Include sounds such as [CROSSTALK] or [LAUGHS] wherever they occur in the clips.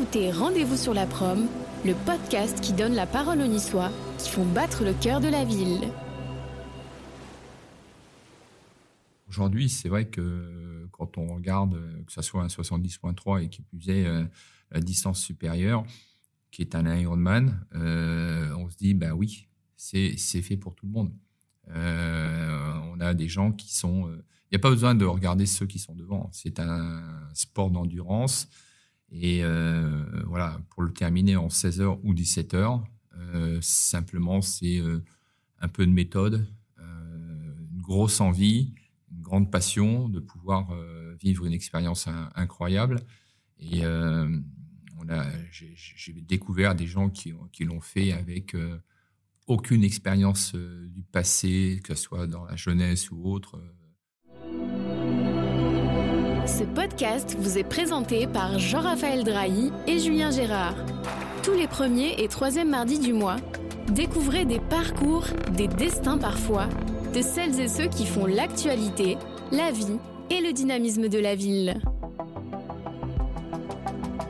écoutez Rendez-vous sur la prom, le podcast qui donne la parole aux Niçois qui font battre le cœur de la ville. Aujourd'hui, c'est vrai que quand on regarde, que ce soit un 70.3 et qui plus est euh, la distance supérieure, qui est un Ironman, euh, on se dit, ben oui, c'est fait pour tout le monde. Euh, on a des gens qui sont... Il n'y a pas besoin de regarder ceux qui sont devant. C'est un sport d'endurance. Et voilà, pour le terminer en 16 heures ou 17 heures, simplement, c'est un peu de méthode, une grosse envie, une grande passion de pouvoir euh, vivre une expérience incroyable. Et euh, j'ai découvert des gens qui, l'ont fait avec euh, aucune expérience du passé, que ce soit dans la jeunesse ou autre. Ce podcast vous est présenté par Jean-Raphaël Drahi et Julien Gérard. Tous les premiers et troisièmes mardis du mois, découvrez des parcours, des destins parfois de celles et ceux qui font l'actualité, la vie et le dynamisme de la ville.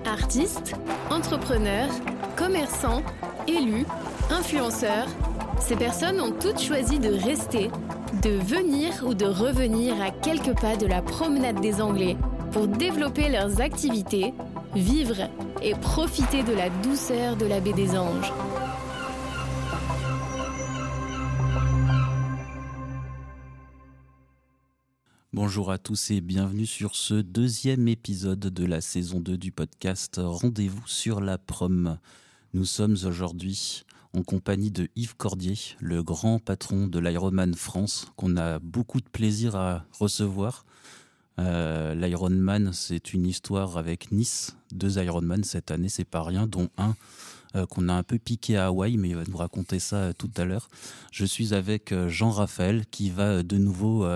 Artistes, entrepreneurs, commerçants, élus, influenceurs, ces personnes ont toutes choisi de rester, de venir ou de revenir à quelques pas de la promenade des Anglais pour développer leurs activités, vivre et profiter de la douceur de la baie des Anges. Bonjour à tous et bienvenue sur ce deuxième épisode de la saison 2 du podcast Rendez-vous sur la prom. Nous sommes aujourd'hui en compagnie de Yves Cordier, le grand patron de l'Ironman France, qu'on a beaucoup de plaisir à recevoir. Euh, L'Ironman, c'est une histoire avec Nice, deux Ironman cette année, c'est pas rien, dont un euh, qu'on a un peu piqué à Hawaï, mais il va nous raconter ça euh, tout à l'heure. Je suis avec Jean-Raphaël qui va de nouveau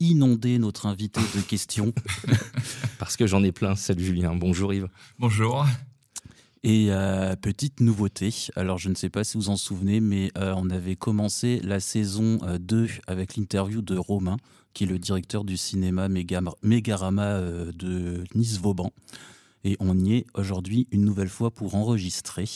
inonder notre invité de questions. [LAUGHS] Parce que j'en ai plein. Salut Julien. Bonjour Yves. Bonjour. Et euh, petite nouveauté, alors je ne sais pas si vous en souvenez, mais euh, on avait commencé la saison 2 euh, avec l'interview de Romain, qui est le directeur du cinéma Mégarama de Nice-Vauban. Et on y est aujourd'hui une nouvelle fois pour enregistrer.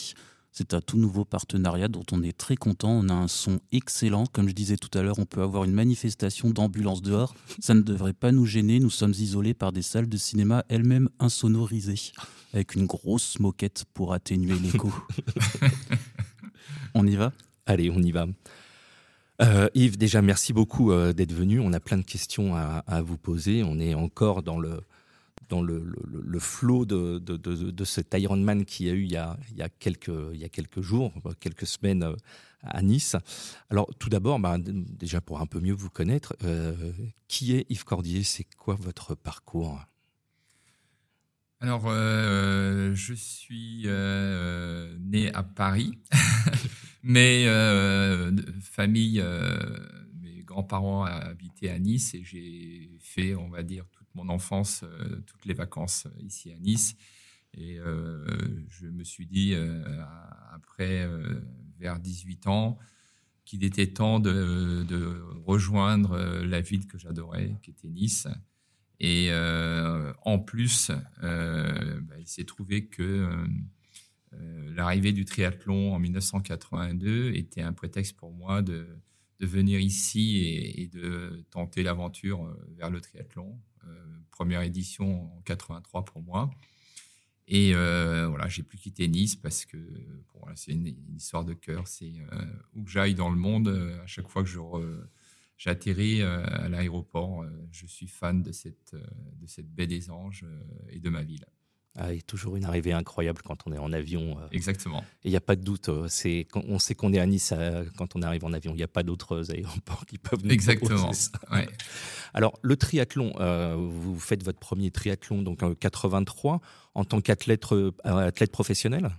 C'est un tout nouveau partenariat dont on est très content. On a un son excellent. Comme je disais tout à l'heure, on peut avoir une manifestation d'ambulance dehors. Ça ne devrait pas nous gêner. Nous sommes isolés par des salles de cinéma elles-mêmes insonorisées, avec une grosse moquette pour atténuer l'écho. [LAUGHS] on y va? Allez, on y va. Euh, Yves, déjà, merci beaucoup euh, d'être venu. On a plein de questions à, à, vous poser. On est encore dans le, dans le, le, flot de, de, de, de, cet Ironman qu'il y a eu il y a, il y a, quelques, il y a quelques jours, quelques semaines euh, à Nice. Alors tout d'abord, bah, déjà pour un peu mieux vous connaître, euh, qui est Yves Cordier? C'est quoi votre parcours? Alors, euh, je suis né à Paris, [LAUGHS] mais famille, mes grands-parents habitaient à Nice et j'ai fait, on va dire, mon enfance, euh, toutes les vacances euh, ici à Nice. Et euh, je me suis dit, après, vers 18 ans, qu'il était temps de, rejoindre la ville que j'adorais, qui était Nice. Et en plus, bah, il s'est trouvé que l'arrivée du triathlon en 1982 était un prétexte pour moi de, venir ici et de tenter l'aventure vers le triathlon. Euh, première édition en 83 pour moi. Et euh, voilà, j'ai plus quitté Nice parce que c'est une, histoire de cœur. C'est euh, où que j'aille dans le monde, à chaque fois que je j'atterris à l'aéroport, je suis fan de cette, de cette baie des Anges et de ma ville. Ah, a toujours une arrivée incroyable quand on est en avion. Euh. Exactement. Et il n'y a pas de doute. Euh, c'est, on sait qu'on est à Nice euh, quand on arrive en avion. Il n'y a pas d'autres aéroports qui peuvent nous Exactement. [LAUGHS] Alors, le triathlon, vous faites votre premier triathlon donc en 83 en tant qu'athlète athlète professionnel?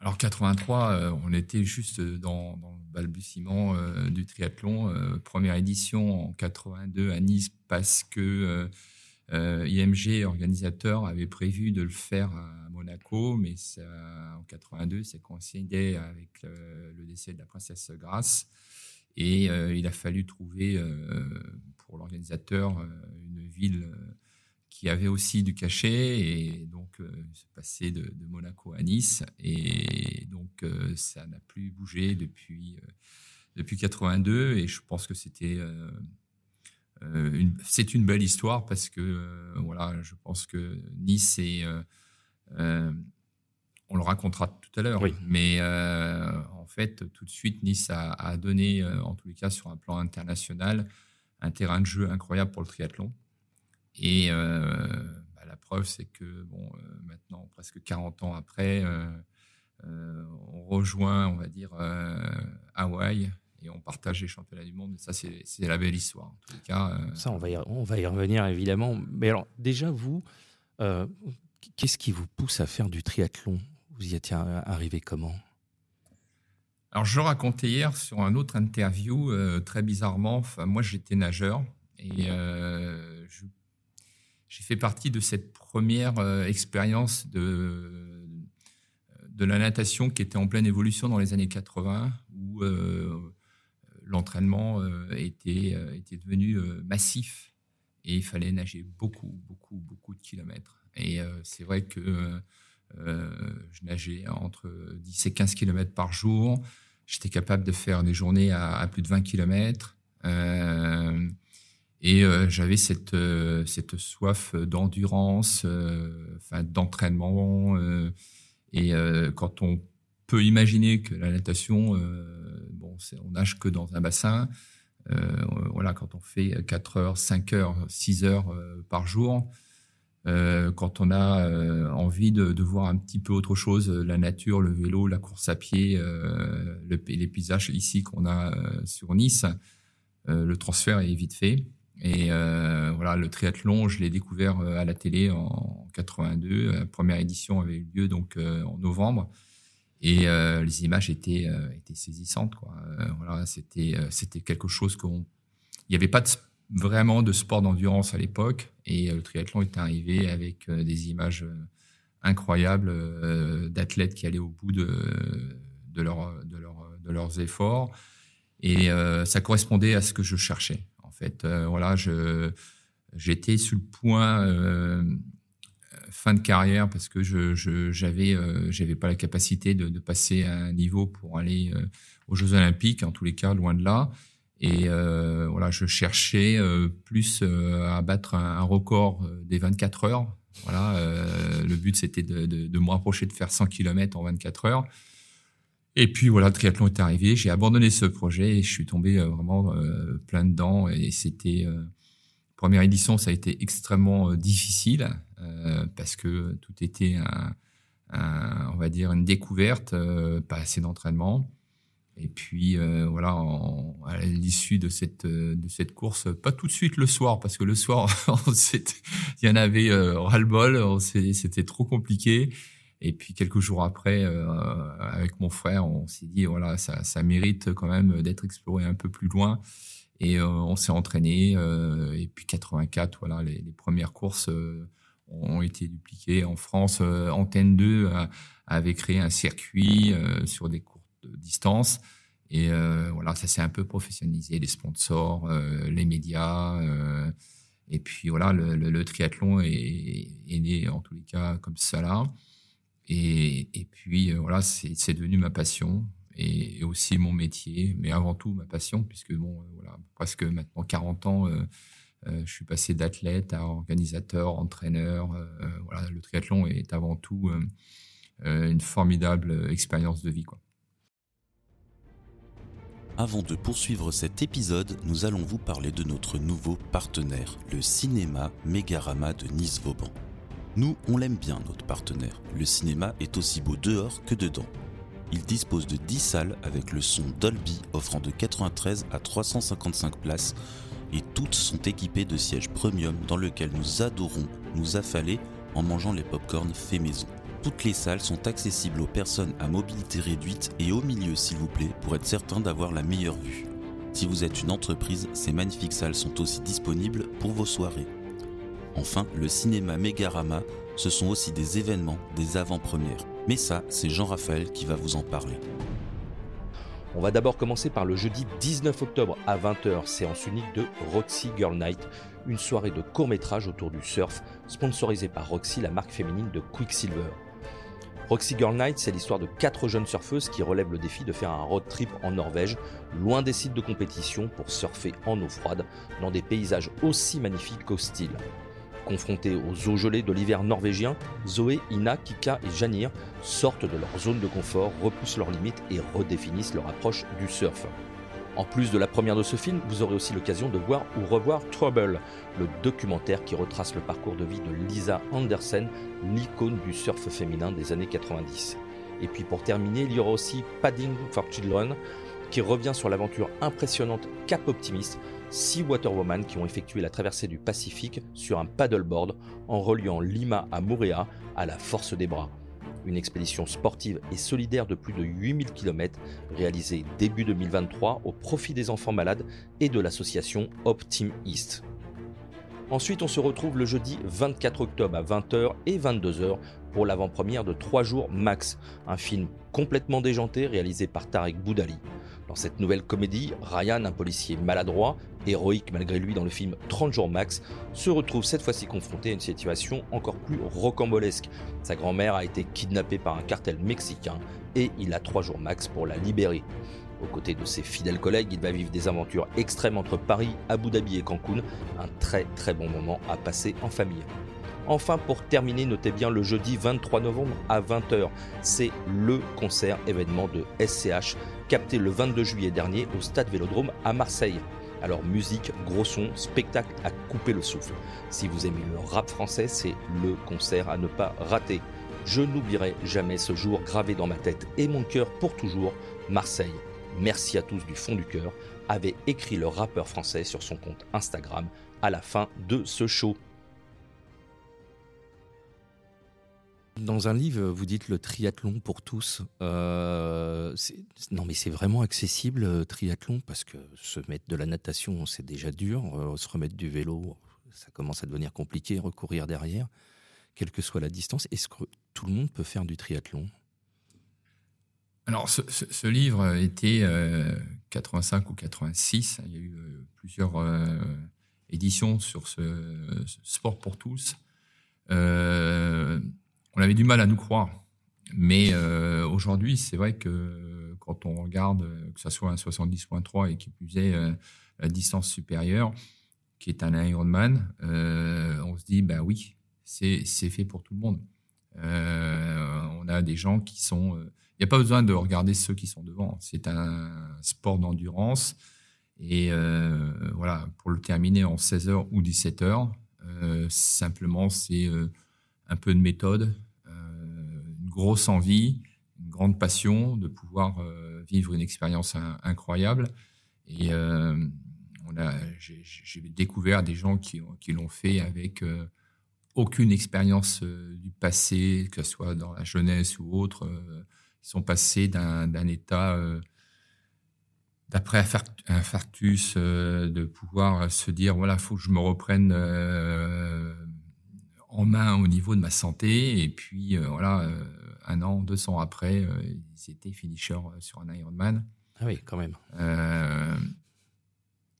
Alors 83, on était juste dans, balbutiement du triathlon. première édition en 82 à Nice parce que euh, IMG, organisateur, avait prévu de le faire à Monaco, mais en 82, c'est coïncidé avec le, décès de la princesse Grace. Et euh, il a fallu trouver euh, pour l'organisateur une ville qui avait aussi du cachet et donc se passer de, de, Monaco à Nice et donc ça n'a plus bougé depuis depuis 82 et je pense que c'était une, c'est une belle histoire parce que voilà je pense que Nice est on le racontera tout à l'heure. Mais euh, en fait, tout de suite, Nice a, donné, euh, en tous les cas sur un plan international, un terrain de jeu incroyable pour le triathlon. Et euh, bah, la preuve, c'est que bon, maintenant, presque 40 ans après, on rejoint, on va dire, Hawaï et on partage les championnats du monde. ça, c'est la belle histoire. En les cas, ça, on va, y, on va y revenir évidemment. Mais alors, déjà, vous, qu'est-ce qui vous pousse à faire du triathlon? Vous y êtes arrivé comment? Alors, je racontais hier sur un autre interview, euh, très bizarrement, moi j'étais nageur et euh, j'ai fait partie de cette première euh, expérience de, de la natation qui était en pleine évolution dans les années 80, où l'entraînement était, était devenu massif et il fallait nager beaucoup, beaucoup, beaucoup de kilomètres. Et c'est vrai que euh, je nageais entre 10 et 15 km par jour. J'étais capable de faire des journées à, plus de 20 km. Euh, et euh, j'avais cette, cette soif d'endurance, enfin, d'entraînement. et quand on peut imaginer que la natation, bon, on nage que dans un bassin. voilà, quand on fait 4 heures, 5 heures, 6 heures par jour, euh, quand on a euh, envie de, voir un petit peu autre chose, euh, la nature, le vélo, la course à pied, euh, le, les paysages ici qu'on a sur Nice, le transfert est vite fait. Et voilà, le triathlon, je l'ai découvert à la télé en 82. La première édition avait eu lieu donc en novembre. Et les images étaient, saisissantes. Voilà, c'était, quelque chose qu'on. Il n'y avait pas vraiment de sport d'endurance à l'époque. Et euh, le triathlon est arrivé avec euh, des images euh, incroyables d'athlètes qui allaient au bout de leurs efforts. Et ça correspondait à ce que je cherchais. Fait, voilà, je, j'étais sur le point fin de carrière parce que je, je j'avais j'avais pas la capacité de, passer à un niveau pour aller aux Jeux Olympiques en tous les cas loin de là et euh, voilà, je cherchais euh, plus euh, à battre un, record des 24 heures. Voilà, le but c'était de, de, me rapprocher de faire 100 km en 24 heures. Et puis voilà, le triathlon est arrivé. J'ai abandonné ce projet et je suis tombé vraiment plein dedans. Et c'était première édition, ça a été extrêmement difficile parce que tout était un, on va dire une découverte, pas assez d'entraînement. Et puis euh, voilà, à l'issue de cette euh, de cette course, pas tout de suite le soir parce que le soir, [LAUGHS] il y en avait euh, ras-le-bol, c'était trop compliqué. Et puis quelques jours après, euh, avec mon frère, on s'est dit voilà, ça, ça mérite quand même d'être exploré un peu plus loin. Et on s'est entraîné. et puis 84, voilà, les, les premières courses ont été dupliquées en France. Antenne 2 avait créé un circuit sur des courses de distance. Et euh, voilà, ça s'est un peu professionnalisé, les sponsors, euh, les médias. Euh, et puis voilà, le, le, triathlon est, est, né en tous les cas comme ça là. Et, puis voilà, c'est devenu ma passion et, aussi mon métier, mais avant tout ma passion, puisque bon, voilà, presque maintenant 40 ans, je suis passé d'athlète à organisateur, entraîneur. voilà, le triathlon est avant tout une formidable expérience de vie, quoi. Avant de poursuivre cet épisode, nous allons vous parler de notre nouveau partenaire, le cinéma Mégarama de Nice-Vauban. Nous, on l'aime bien, notre partenaire. Le cinéma est aussi beau dehors que dedans. Il dispose de 10 salles avec le son Dolby offrant de 93 à 355 places et toutes sont équipées de sièges premium dans lesquels nous adorons nous affaler en mangeant les pop-corn fait maison. Toutes les salles sont accessibles aux personnes à mobilité réduite et au milieu s'il vous plaît pour être certain d'avoir la meilleure vue. Si vous êtes une entreprise, ces magnifiques salles sont aussi disponibles pour vos soirées. Enfin, le cinéma Megarama, ce sont aussi des événements, des avant-premières. Mais ça, c'est Jean-Raphaël qui va vous en parler. On va d'abord commencer par le jeudi 19 octobre à 20h, séance unique de Roxy Girl Night, une soirée de court métrage autour du surf, sponsorisée par Roxy, la marque féminine de Quicksilver. Roxy Girl Night, c'est l'histoire de quatre jeunes surfeuses qui relèvent le défi de faire un road trip en Norvège, loin des sites de compétition, pour surfer en eau froide, dans des paysages aussi magnifiques qu'hostiles. Confrontées aux eaux gelées de l'hiver norvégien, Zoé, Ina, Kika et Janir sortent de leur zone de confort, repoussent leurs limites et redéfinissent leur approche du surf. En plus de la première de ce film, vous aurez aussi l'occasion de voir ou revoir Trouble, le documentaire qui retrace le parcours de vie de Lisa Andersen, l'icône du surf féminin des années 90. Et puis pour terminer, il y aura aussi Padding for Children, qui revient sur l'aventure impressionnante Cap Optimist, six waterwomen qui ont effectué la traversée du Pacifique sur un paddleboard en reliant Lima à Moorea à la force des bras une expédition sportive et solidaire de plus de 8000 km réalisée début 2023 au profit des enfants malades et de l'association Optim East. Ensuite, on se retrouve le jeudi 24 octobre à 20h et 22h pour l'avant-première de 3 jours max, un film complètement déjanté réalisé par Tarek Boudali. Dans cette nouvelle comédie, Ryan, un policier maladroit, héroïque malgré lui dans le film 30 jours max, se retrouve cette fois-ci confronté à une situation encore plus rocambolesque. Sa grand-mère a été kidnappée par un cartel mexicain et il a 3 jours max pour la libérer. Aux côtés de ses fidèles collègues, il va vivre des aventures extrêmes entre Paris, Abu Dhabi et Cancun, un très très bon moment à passer en famille. Enfin, pour terminer, notez bien le jeudi 23 novembre à 20h. C'est le concert événement de SCH, capté le 22 juillet dernier au Stade Vélodrome à Marseille. Alors musique, gros son, spectacle à couper le souffle. Si vous aimez le rap français, c'est le concert à ne pas rater. Je n'oublierai jamais ce jour gravé dans ma tête et mon cœur pour toujours, Marseille. Merci à tous du fond du cœur, avait écrit le rappeur français sur son compte Instagram à la fin de ce show. Dans un livre, vous dites le triathlon pour tous. Euh, non, mais c'est vraiment accessible, le triathlon, parce que se mettre de la natation, c'est déjà dur. Euh, se remettre du vélo, ça commence à devenir compliqué, recourir derrière, quelle que soit la distance. Est-ce que tout le monde peut faire du triathlon? Alors, ce, livre était 85 euh, ou 86. Il y a eu plusieurs éditions sur ce, sport pour tous. Euh, on avait du mal à nous croire. Mais euh, aujourd'hui, c'est vrai que quand on regarde, que ce soit un 70.3 et qui plus est euh, la distance supérieure, qui est un Ironman, euh, on se dit, ben oui, c'est fait pour tout le monde. on a des gens qui sont... Il n'y a pas besoin de regarder ceux qui sont devant. C'est un sport d'endurance. Et voilà, pour le terminer en 16 heures ou 17 heures, simplement, c'est un peu de méthode, grosse envie, une grande passion de pouvoir euh, vivre une expérience incroyable. Et euh, j'ai découvert des gens qui, l'ont fait avec euh, aucune expérience du passé, que ce soit dans la jeunesse ou autre. ils sont passés d'un état d'après infarctus, de pouvoir se dire voilà, faut que je me reprenne en main au niveau de ma santé. Et puis voilà, un an, deux ans après, euh, ils étaient finishers euh, sur un Ironman. Ah oui, quand même. Euh,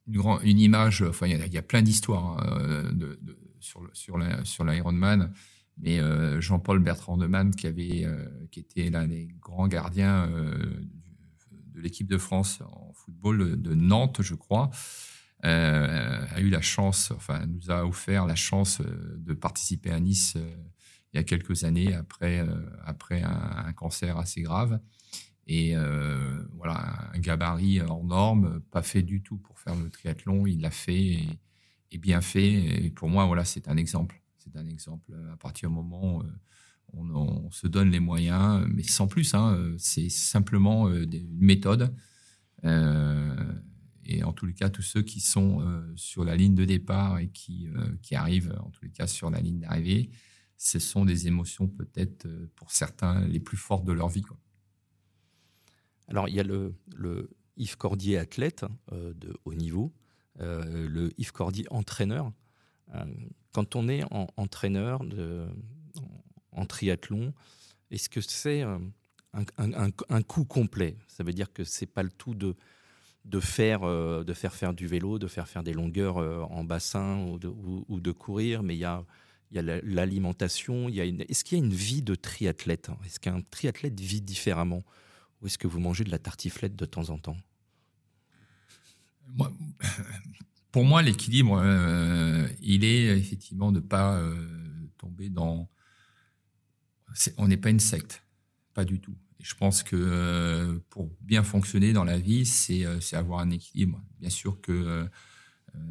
une, une, image, enfin, il y, a plein d'histoires hein, de, sur, sur l'Ironman. mais Jean-Paul Bertrand de Man, qui, avait, qui était l'un des grands gardiens de l'équipe de France en football de Nantes, je crois, a eu la chance, enfin, nous a offert la chance de participer à Nice il y a quelques années après, euh, après un, cancer assez grave. Et euh, voilà, un gabarit hors norme, pas fait du tout pour faire le triathlon. Il l'a fait et, bien fait. Et pour moi, voilà, c'est un exemple. C'est un exemple. À partir du moment où on, se donne les moyens, mais sans plus. Hein, c'est simplement euh, une méthode. et en tous les cas, tous ceux qui sont sur la ligne de départ et qui, qui arrivent, en tous les cas, sur la ligne d'arrivée, ce sont des émotions peut-être euh, pour certains les plus fortes de leur vie. Alors il y a le, Yves Cordier athlète euh, de haut niveau, euh, le Yves Cordier entraîneur. quand on est en, entraîneur de, en, triathlon, est-ce que c'est un, coup complet? Ça veut dire que c'est pas le tout de de faire de faire faire du vélo, de faire faire des longueurs en bassin ou de, ou de courir, mais il y a il y a l'alimentation. Est-ce qu'il y a une vie de triathlète Est-ce qu'un triathlète vit différemment? Ou est-ce que vous mangez de la tartiflette de temps en temps? [LAUGHS] Pour moi, l'équilibre, euh, il est effectivement de ne pas euh, tomber dans... on n'est pas une secte, pas du tout. Et je pense que euh, pour bien fonctionner dans la vie, c'est avoir un équilibre. Bien sûr que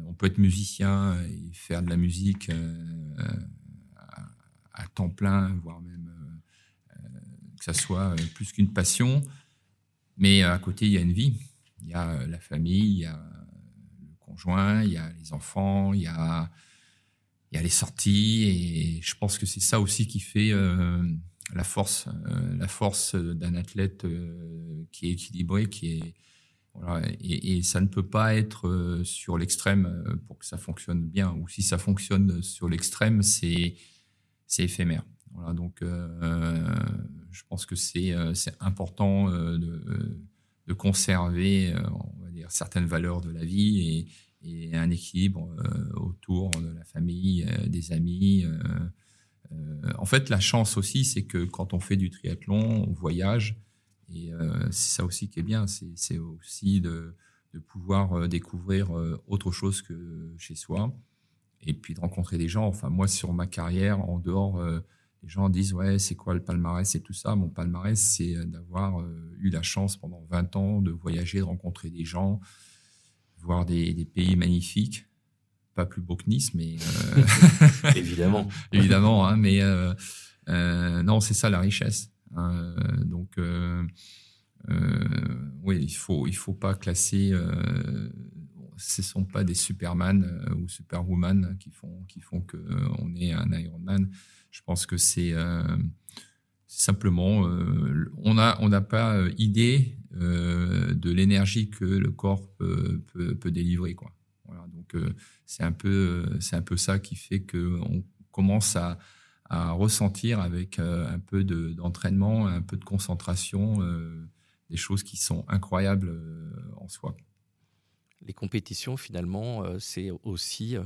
on peut être musicien et faire de la musique euh, à, temps plein, voire même euh, que ça soit plus qu'une passion. Mais à côté, il y a une vie. Il y a la famille, il y a le conjoint, il y a les enfants, il y a, les sorties. Et je pense que c'est ça aussi qui fait euh, la force, la force d'un athlète qui est équilibré, qui est et, ça ne peut pas être euh, sur l'extrême euh, pour que ça fonctionne bien. Ou si ça fonctionne sur l'extrême, c'est éphémère. Donc euh, je pense que c'est c'est important de, de conserver, on va dire, certaines valeurs de la vie et, et un équilibre autour de la famille, des amis. en fait, la chance aussi, c'est que quand on fait du triathlon, on voyage et euh, c'est ça aussi qui est bien, c'est aussi de, de pouvoir euh, découvrir euh, autre chose que chez soi et puis de rencontrer des gens. Enfin, moi, sur ma carrière, en dehors, les gens disent Ouais, c'est quoi le palmarès et tout ça. Mon palmarès, c'est d'avoir eu la chance pendant 20 ans de voyager, de rencontrer des gens, voir des, des pays magnifiques. Pas plus beau que Nice, mais. [LAUGHS] évidemment. [LAUGHS] évidemment, hein, mais non, c'est ça la richesse. Euh, donc, euh, euh, oui, il faut il faut pas classer. ce sont pas des Superman ou Superwoman qui font qui font que on est un Ironman. Je pense que c'est simplement, on a on n'a pas idée de l'énergie que le corps peut, peut, délivrer, quoi. Donc c'est un peu un peu ça qui fait que on commence à à ressentir avec euh, un peu d'entraînement, un peu de concentration, euh, des choses qui sont incroyables euh, en soi. Les compétitions, finalement, c'est aussi,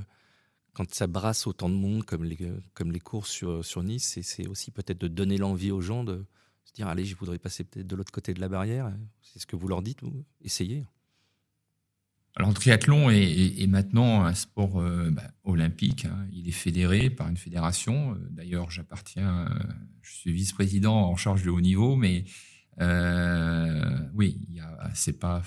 quand ça brasse autant de monde comme les, comme les courses sur, sur Nice, c'est aussi peut-être de donner l'envie aux gens de se dire, allez, je voudrais passer peut-être de l'autre côté de la barrière. C'est ce que vous leur dites, essayez. Alors, le triathlon est, maintenant un sport euh, bah, olympique. Hein. Il est fédéré par une fédération. Euh, d'ailleurs, j'appartiens, euh, je suis vice-président en charge de haut niveau, mais euh, oui, c'est pas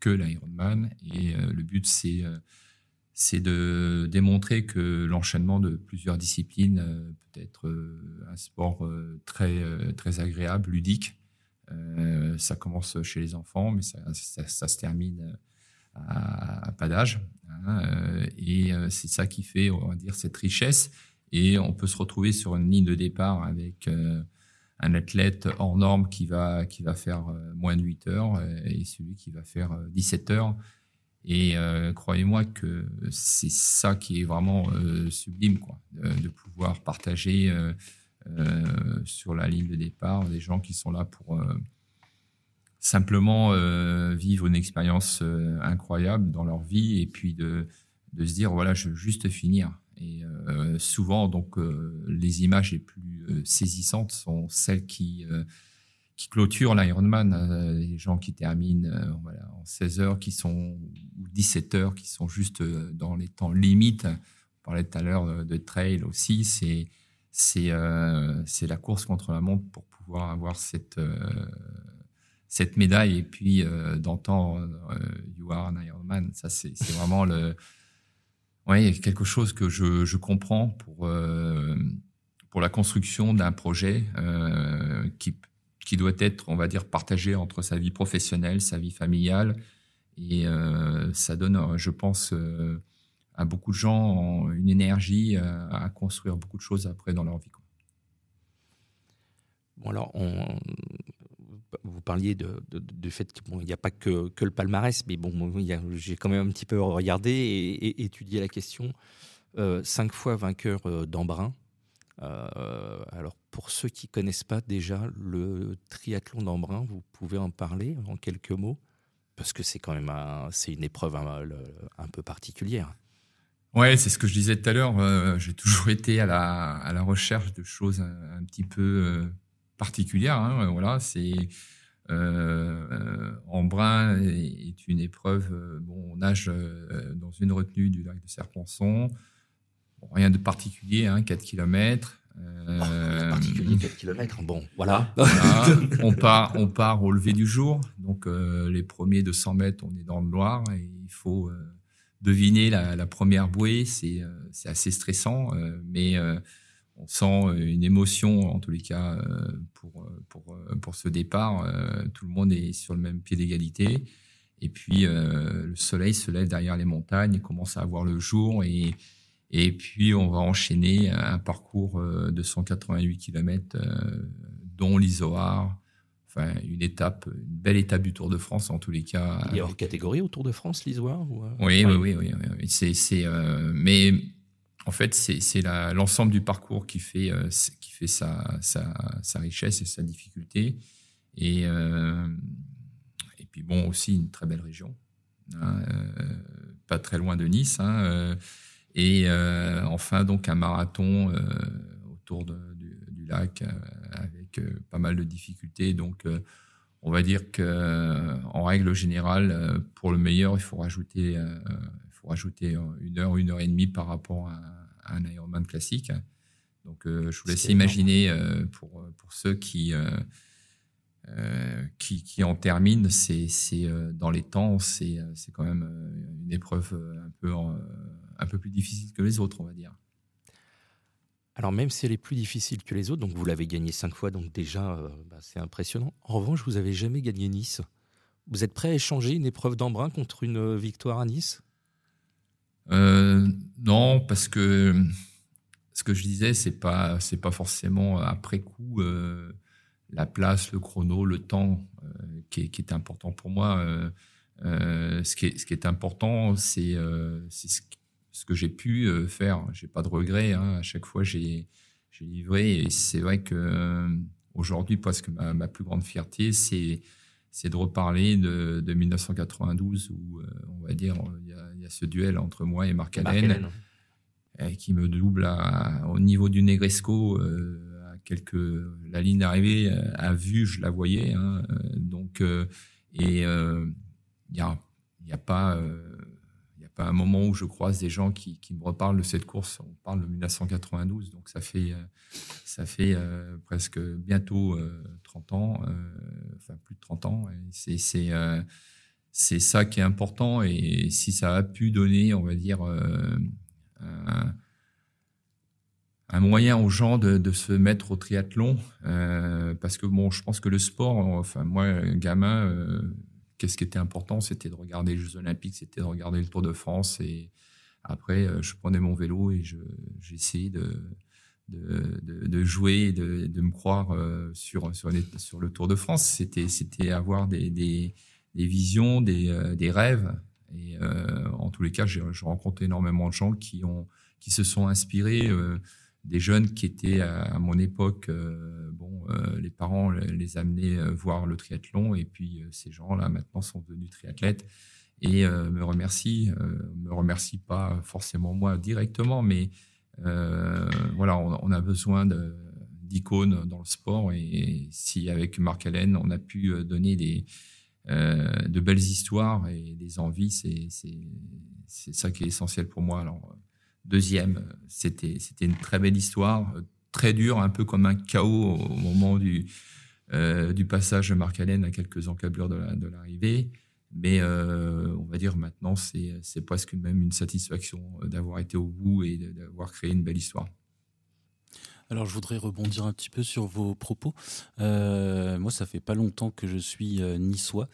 que l'Ironman. Et le but, c'est de démontrer que l'enchaînement de plusieurs disciplines peut être un sport très très agréable, ludique. ça commence chez les enfants, mais ça se termine à, pas d'âge. Hein, euh, et euh, c'est ça qui fait, on va dire, cette richesse. Et on peut se retrouver sur une ligne de départ avec euh, un athlète hors norme qui va, qui va faire moins de 8 heures et celui qui va faire 17 heures. Et croyez-moi que c'est ça qui est vraiment sublime, quoi, de, pouvoir partager sur la ligne de départ des gens qui sont là pour simplement euh, vivre une expérience euh, incroyable dans leur vie et puis de, se dire voilà je veux juste finir. Et euh, souvent donc les images les plus saisissantes sont celles qui qui clôturent l'Ironman. Les gens qui terminent voilà, en 16 heures qui sont ou 17 heures qui sont juste dans les temps limites. On parlait tout à l'heure de trail aussi. C'est c'est la course contre la montre pour pouvoir avoir cette cette médaille et puis euh, d'entendre euh, You are an Ironman, ça c'est vraiment le, ouais, quelque chose que je, comprends pour euh, pour la construction d'un projet euh, qui qui doit être, on va dire, partagé entre sa vie professionnelle, sa vie familiale, et ça donne, je pense, à beaucoup de gens une énergie à, construire beaucoup de choses après dans leur vie. Bon alors, on, vous parliez de, du fait qu'il n'y a pas que, que, le palmarès, mais bon, j'ai quand même un petit peu regardé et, étudié la question. Euh, cinq fois vainqueur euh, d'Embrun. Euh, alors, pour ceux qui connaissent pas déjà le triathlon d'Embrun, vous pouvez en parler en quelques mots? Parce que c'est quand même une épreuve un, peu particulière. Ouais, c'est ce que je disais tout à l'heure. J'ai toujours été à la, à la recherche de choses un, petit peu euh, particulières. Hein, voilà, c'est euh, Embrun est, une épreuve. bon, on nage dans une retenue du lac de Serponçon. rien de particulier, hein, 4 km. Euh, particulier 4 km. Bon, voilà. on, part, on part au lever du jour. Donc, euh, les premiers de 100 mètres, on est dans le Loir et il faut euh, deviner la, première bouée. C'est assez stressant, mais on sent une émotion, en tous les cas, pour, pour, pour ce départ. tout le monde est sur le même pied d'égalité. Et puis, le soleil se lève derrière les montagnes, commence à avoir le jour et et puis, on va enchaîner un parcours euh, de 188 km, euh, dont l'Isoar. Enfin, une étape, une belle étape du Tour de France, en tous les cas. Il y a une catégorie au Tour de France, l'Isoar oui, oui, oui, oui, oui, C'est, c'est, euh, mais en fait, c'est, l'ensemble du parcours qui fait, fait sa, richesse et sa difficulté. Et, et puis, bon, aussi une très belle région. Hein, pas très loin de Nice. Hein, et euh, enfin, donc un marathon euh, autour du, lac euh, avec pas mal de difficultés. Donc, on va dire que en règle générale, pour le meilleur, il faut il faut rajouter une heure, une heure et demie par rapport à, un Ironman classique. Donc, je vous laisse imaginer pour, pour ceux qui, qui, qui, en terminent, c'est dans les temps, c'est quand même une épreuve un peu un peu plus difficile que les autres, on va dire. Alors même si elle est plus difficile que les autres, donc vous l'avez gagné cinq fois, donc déjà euh, bah, c'est impressionnant. En revanche, vous avez jamais gagné Nice. Vous êtes prêt à échanger une épreuve d'embrun contre une euh, victoire à Nice? Euh, Non, parce que ce que je disais, c'est pas c'est pas forcément après coup la place, le chrono, le temps qui est, important pour moi. ce, qui est, important, c'est ce que j'ai pu euh, faire. J'ai pas de regrets. Hein. À chaque fois, j'ai livré. Et c'est vrai que euh, aujourd'hui, presque ma, ma, plus grande fierté, c'est c'est de reparler de, de 1992 où euh, on va dire il y, a, y, a, ce duel entre moi et Marc Allen, qui me double à, au niveau du Negresco à quelques la ligne d'arrivée à vue je la voyais hein, donc et il y a y a pas à un moment où je croise des gens qui, me reparlent de cette course. On parle de 1992, donc ça fait, euh, ça fait euh, presque bientôt 30 euh, ans, enfin plus de 30 ans. C'est, c'est, ça qui est important. Et si ça a pu donner, on va dire, un, moyen aux gens de, se mettre au triathlon, parce que bon, je pense que le sport, enfin moi, gamin qu'est-ce qui était important C'était de regarder les Jeux Olympiques, c'était de regarder le Tour de France. Et après, euh, je prenais mon vélo et j'essayais de, de, de, jouer et de, de me croire euh, sur, sur, sur, le Tour de France. C'était, avoir des, des, des visions, des, euh, des, rêves. Et en tous les cas, j'ai, rencontré énormément de gens qui, ont, qui se sont inspirés des jeunes qui étaient à, mon époque, euh, bon, euh, les parents les amenaient euh, voir le triathlon et puis ces gens-là maintenant sont devenus triathlètes et me remercient, me remercient pas forcément moi directement, mais voilà, on, a besoin d'icônes dans le sport et, si avec Marc Allen on a pu donner des de belles histoires et des envies, c'est c'est ça qui est essentiel pour moi. Alors Deuxième, c'était une très belle histoire, très dure, un peu comme un chaos au moment du euh, du passage de Marc Allen à quelques encablures de l'arrivée. Mais euh, on va dire maintenant, c'est presque même une satisfaction d'avoir été au bout et d'avoir créé une belle histoire. Alors je voudrais rebondir un petit peu sur vos propos. Euh, moi, ça fait pas longtemps que je suis niçois,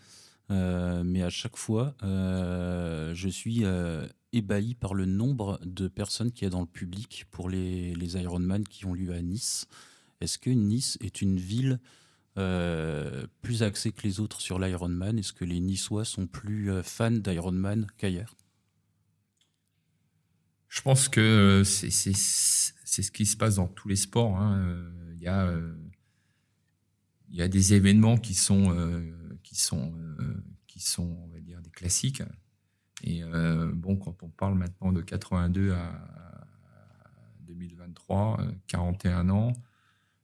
mais à chaque fois, je suis ébahi par le nombre de personnes qu'il y a dans le public pour les, Ironman qui ont lieu à Nice. Est-ce que Nice est une ville euh, plus axée que les autres sur l'Ironman Est-ce que les Niçois sont plus euh, fans d'Ironman qu'ailleurs? Je pense que c'est ce qui se passe dans tous les sports. Hein. il y a des événements qui sont dire des classiques. Et bon, quand on parle maintenant de 82 à 2023, 41 ans,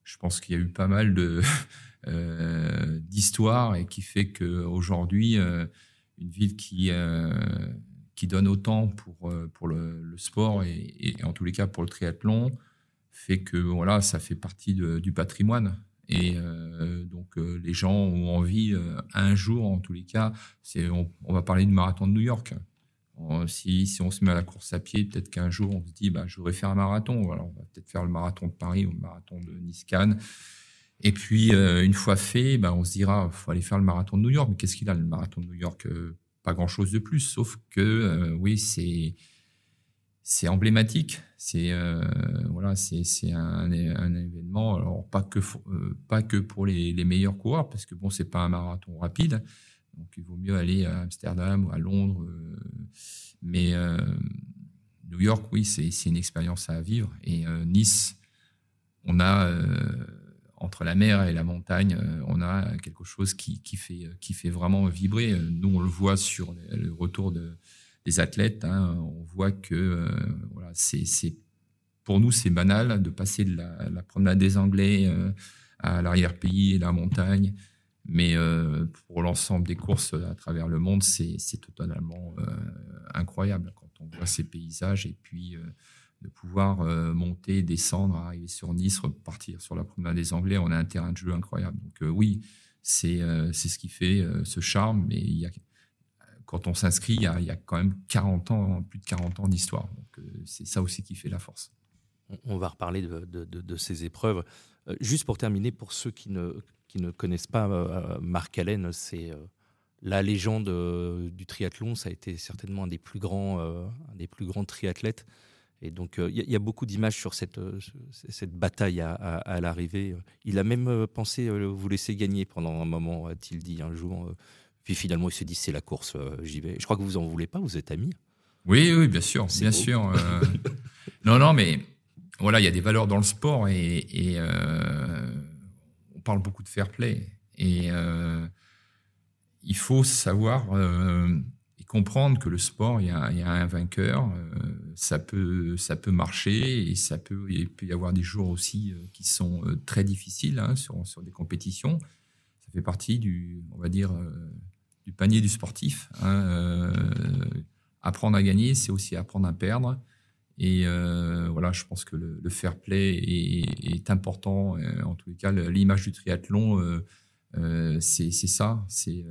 je pense qu'il y a eu pas mal de [LAUGHS] d'histoires et qui fait qu'aujourd'hui, une ville qui qui donne autant pour, euh, pour le, sport et, en tous les cas pour le triathlon fait que voilà, ça fait partie du patrimoine. Et euh, donc euh, les gens ont envie un jour, en tous les cas, c'est on, va parler du marathon de New York. si, si, on se met à la course à pied, peut-être qu'un jour on se dit bah, je voudrais faire un marathon. Voilà, on va peut-être faire le marathon de Paris ou le marathon de Nice-Cannes. Et puis une fois fait, bah, on se dira faut aller faire le marathon de New York. Mais qu'est-ce qu'il a le marathon de New York? Pas grand-chose de plus, sauf que euh, oui, c'est c'est emblématique. C'est euh, voilà, c'est un, un, événement. Alors pas que euh, pas que pour les, les, meilleurs coureurs, parce que bon, c'est pas un marathon rapide, donc il vaut mieux aller à Amsterdam ou à Londres. mais New York, oui, c'est une expérience à vivre. Et Nice, on a entre la mer et la montagne, euh, on a quelque chose qui, fait, qui fait vraiment vibrer. Nous, on le voit sur le retour de, des athlètes. Hein. on voit que euh, voilà, c'est, pour nous, c'est banal de passer de la, promenade des Anglais euh, à l'arrière-pays et la montagne. Mais pour l'ensemble des courses à travers le monde, c'est, totalement incroyable quand on voit ces paysages et puis de pouvoir euh, monter, descendre, arriver sur Nice, repartir sur la promenade des Anglais. On a un terrain de jeu incroyable. Donc euh, oui, c'est euh, c'est ce qui fait ce charme. Mais il y a, quand on s'inscrit, il, y a, quand même 40 ans, plus de 40 ans d'histoire. Donc c'est ça aussi qui fait la force. On va reparler de, ces épreuves. juste pour terminer, pour ceux qui ne, connaissent pas Marc Allen, c'est la légende du triathlon. Ça a été certainement un des plus grands, triathlètes. Et donc, il euh, y, a beaucoup d'images sur cette, euh, bataille à, l'arrivée. Il a même euh, pensé vous laisser gagner pendant un moment, a-t-il dit un jour. Puis finalement, il se dit c'est la course, j'y vais. Je crois que vous en voulez pas, vous êtes amis. Oui, oui, bien sûr, bien sûr. [LAUGHS] non, non, mais voilà, il y a des valeurs dans le sport et, on parle beaucoup de fair play. Et il faut savoir comprendre que le sport, il y a, un vainqueur, euh, ça peut, ça peut marcher et ça peut, il peut y avoir des jours aussi euh, qui sont euh, très difficiles hein, sur, sur des compétitions. Ça fait partie du, on va dire, du panier du sportif. Hein, apprendre à gagner, c'est aussi apprendre à perdre. Et voilà, je pense que le, fair play est, important. en tous les cas, l'image du triathlon, c'est ça. C'est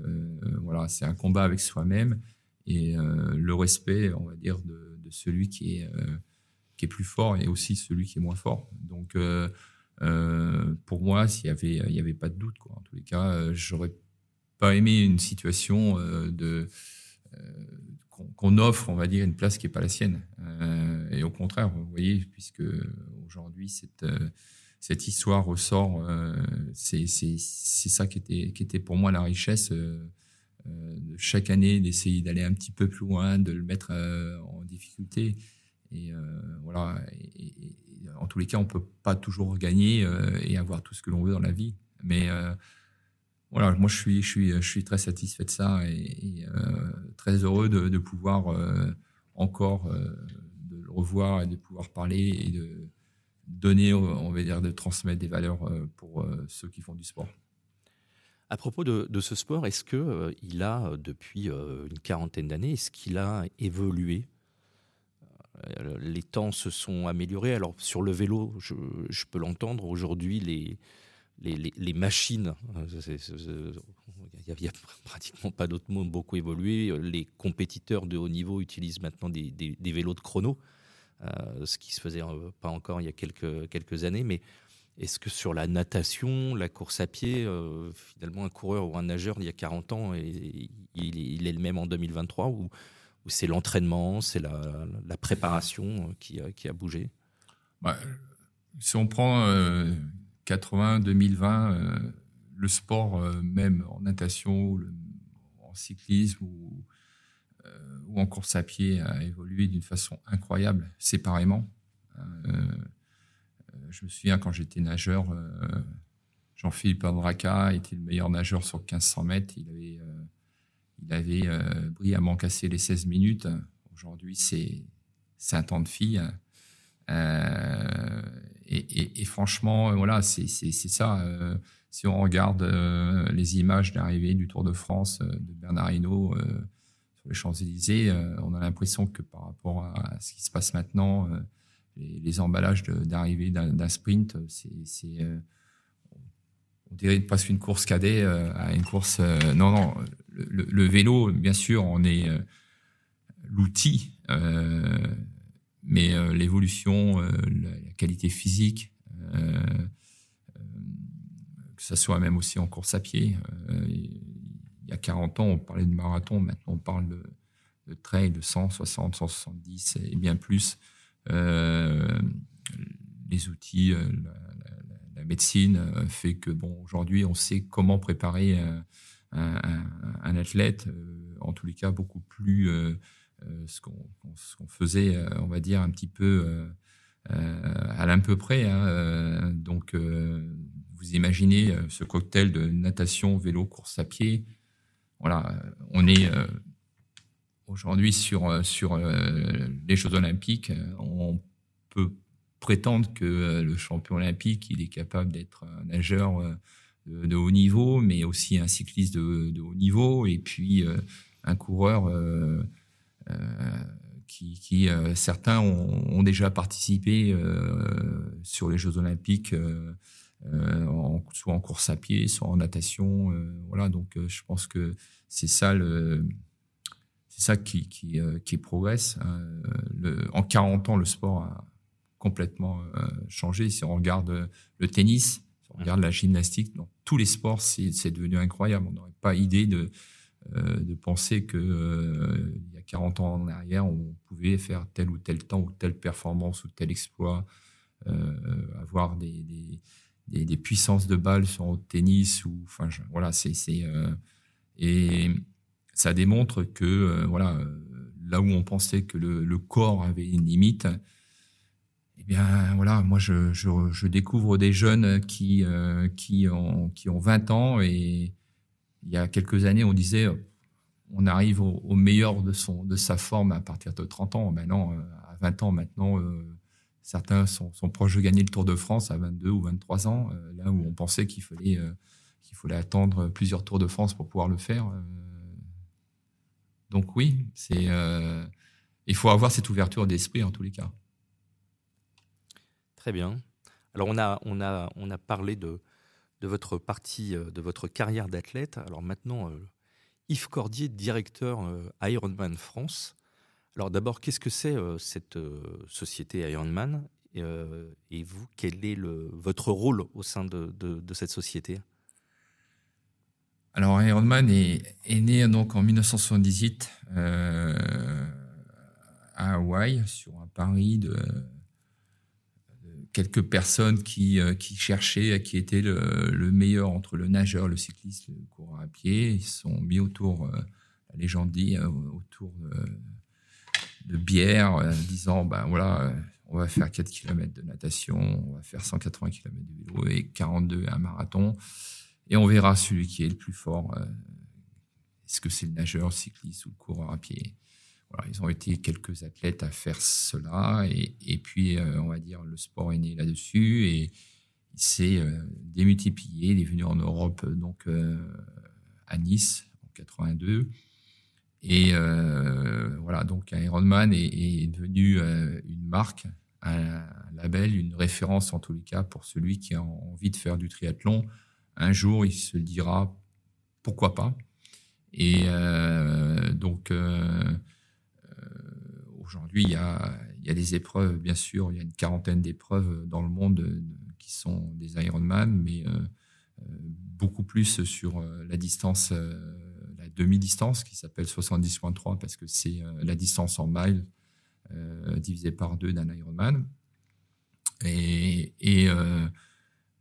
voilà, c'est un combat avec soi-même et euh, le respect, on va dire, de, celui qui est, euh, plus fort et aussi celui qui est moins fort. Donc, euh, pour moi, s'il y avait, il y avait pas de doute. En tous les cas, j'aurais pas aimé une situation de qu'on offre, on va dire, une place qui n'est pas la sienne. et au contraire, vous voyez, puisque aujourd'hui, cette, cette histoire ressort, c'est ça qui était, qui était pour moi la richesse euh, chaque année d'essayer d'aller un petit peu plus loin, de le mettre euh, en difficulté. Et euh, voilà. En tous les cas, on peut pas toujours gagner et avoir tout ce que l'on veut dans la vie. Mais voilà, moi je suis, je je très satisfait de ça et, très heureux de, pouvoir encore de le revoir et de pouvoir parler et de donner, on va dire, de transmettre des valeurs pour ceux qui font du sport. À propos de, ce sport, est-ce que euh, il a euh, depuis euh, une quarantaine d'années, est-ce qu'il a évolué? Les temps se sont améliorés. Alors sur le vélo, je, peux l'entendre. Aujourd'hui, les, les, machines, il n'y a, [LAUGHS] pratiquement pas d'autres mots, beaucoup évolué. Les compétiteurs de haut niveau utilisent maintenant des, vélos de chrono, ce qui se faisait pas encore il y a quelques, années. Mais est-ce que sur la natation, la course à pied, euh, finalement, un coureur ou un nageur il y a 40 ans, et, il, est le même en 2023 ou, c'est l'entraînement, c'est la, préparation euh, qui, qui, a bougé? Bah, Si on prend 80, euh, 2020, le sport, même en natation, en cyclisme ou, ou, en course à pied, a évolué d'une façon incroyable, séparément. je me souviens quand j'étais nageur, Jean-Philippe Andraca était le meilleur nageur sur 1500 mètres. Il avait, il avait brillamment cassé les 16 minutes. Aujourd'hui, c'est un temps de fille. Et, franchement, voilà, c'est ça. si on regarde les images d'arrivée du Tour de France de Bernard Hinault sur les Champs-Élysées, euh, on a l'impression que par rapport à ce qui se passe maintenant, euh, les, emballages d'arrivée d'un sprint, c'est, euh, on dirait presque une course cadet à une course. non, non, le, vélo, bien sûr, on est l'outil, mais l'évolution, la, qualité physique, que ce soit même aussi en course à pied il y a 40 ans, on parlait de marathon, maintenant on parle de, de trail de 100, 60, 170 et bien plus. Euh, les outils, euh, la, médecine euh, fait que bon, aujourd'hui, on sait comment préparer un, athlète, en tous les cas beaucoup plus ce qu'on faisait, on va dire, un petit peu à l'un peu près. Hein, donc, vous imaginez ce cocktail de natation, vélo, course à pied, voilà, on est euh, aujourd'hui sur, euh, sur euh, les Jeux Olympiques. On peut prétendre que le champion olympique, il est capable d'être un nageur de, haut niveau, mais aussi un cycliste de, haut niveau, et puis un coureur qui, certains ont, déjà participé sur les Jeux Olympiques euh, soit en course à pied, soit en natation. Euh, voilà, donc euh, je pense que c'est ça le, c'est ça qui, qui, qui progresse. Hein. En 40 ans, le sport a complètement changé. Si on regarde le tennis, si on regarde la gymnastique, dans tous les sports, c'est devenu incroyable. On n'aurait pas idée de, de penser que il y a 40 ans en arrière, on pouvait faire tel ou tel temps ou telle performance ou tel exploit, avoir des, des, des, puissances de balles sur le tennis ou enfin voilà c'est euh, et ça démontre que euh, voilà là où on pensait que le, corps avait une limite eh bien voilà moi je, je, découvre des jeunes qui euh, qui ont qui ont 20 ans et il y a quelques années on disait on arrive au, meilleur de sa forme à partir de 30 ans maintenant à 20 ans maintenant Certains sont, proches de gagner le Tour de France à 22 ou 23 ans, euh, là où on pensait qu'il fallait, euh, qu'il fallait attendre plusieurs Tours de France pour pouvoir le faire. Euh. Donc oui, il faut avoir cette ouverture d'esprit en tous les cas. Très bien. Alors on a, on a, on a parlé de, de votre partie, de votre carrière d'athlète. Alors maintenant, Yves Cordier, directeur Ironman France. Alors d'abord, qu'est-ce que c'est euh, cette euh, société Ironman? Euh, et vous, quel est le, votre rôle au sein de, cette société? Alors Ironman est, est, né donc en 1978 à Hawaï sur un pari de, quelques personnes qui, qui cherchaient qui était le, meilleur entre le nageur, le cycliste, le coureur à pied. Ils sont mis autour, la légende dit, autour de de bière, disant ben voilà, euh, on va faire 4 km de natation, on va faire 180 km de vélo et 42 un marathon. Et on verra celui qui est le plus fort. Euh, est-ce que c'est le nageur, le cycliste ou le coureur à pied Ils ont été quelques athlètes à faire cela. Et, puis, euh, on va dire, le sport est né là-dessus. Et il s'est démultiplié. Il est venu en Europe, donc à Nice, en 82. Et euh, voilà, donc Ironman est, devenu euh, une marque, un, label, une référence en tous les cas pour celui qui a envie de faire du triathlon. Un jour, il se dira pourquoi pas. Et euh, donc euh, aujourd'hui, il y a, des épreuves, bien sûr, il y a une quarantaine d'épreuves dans le monde qui sont des Ironman, mais beaucoup plus sur la distance demi-distance qui s'appelle 70.3 parce que c'est euh, la distance en miles euh, divisée par deux d'un Ironman. Et, euh,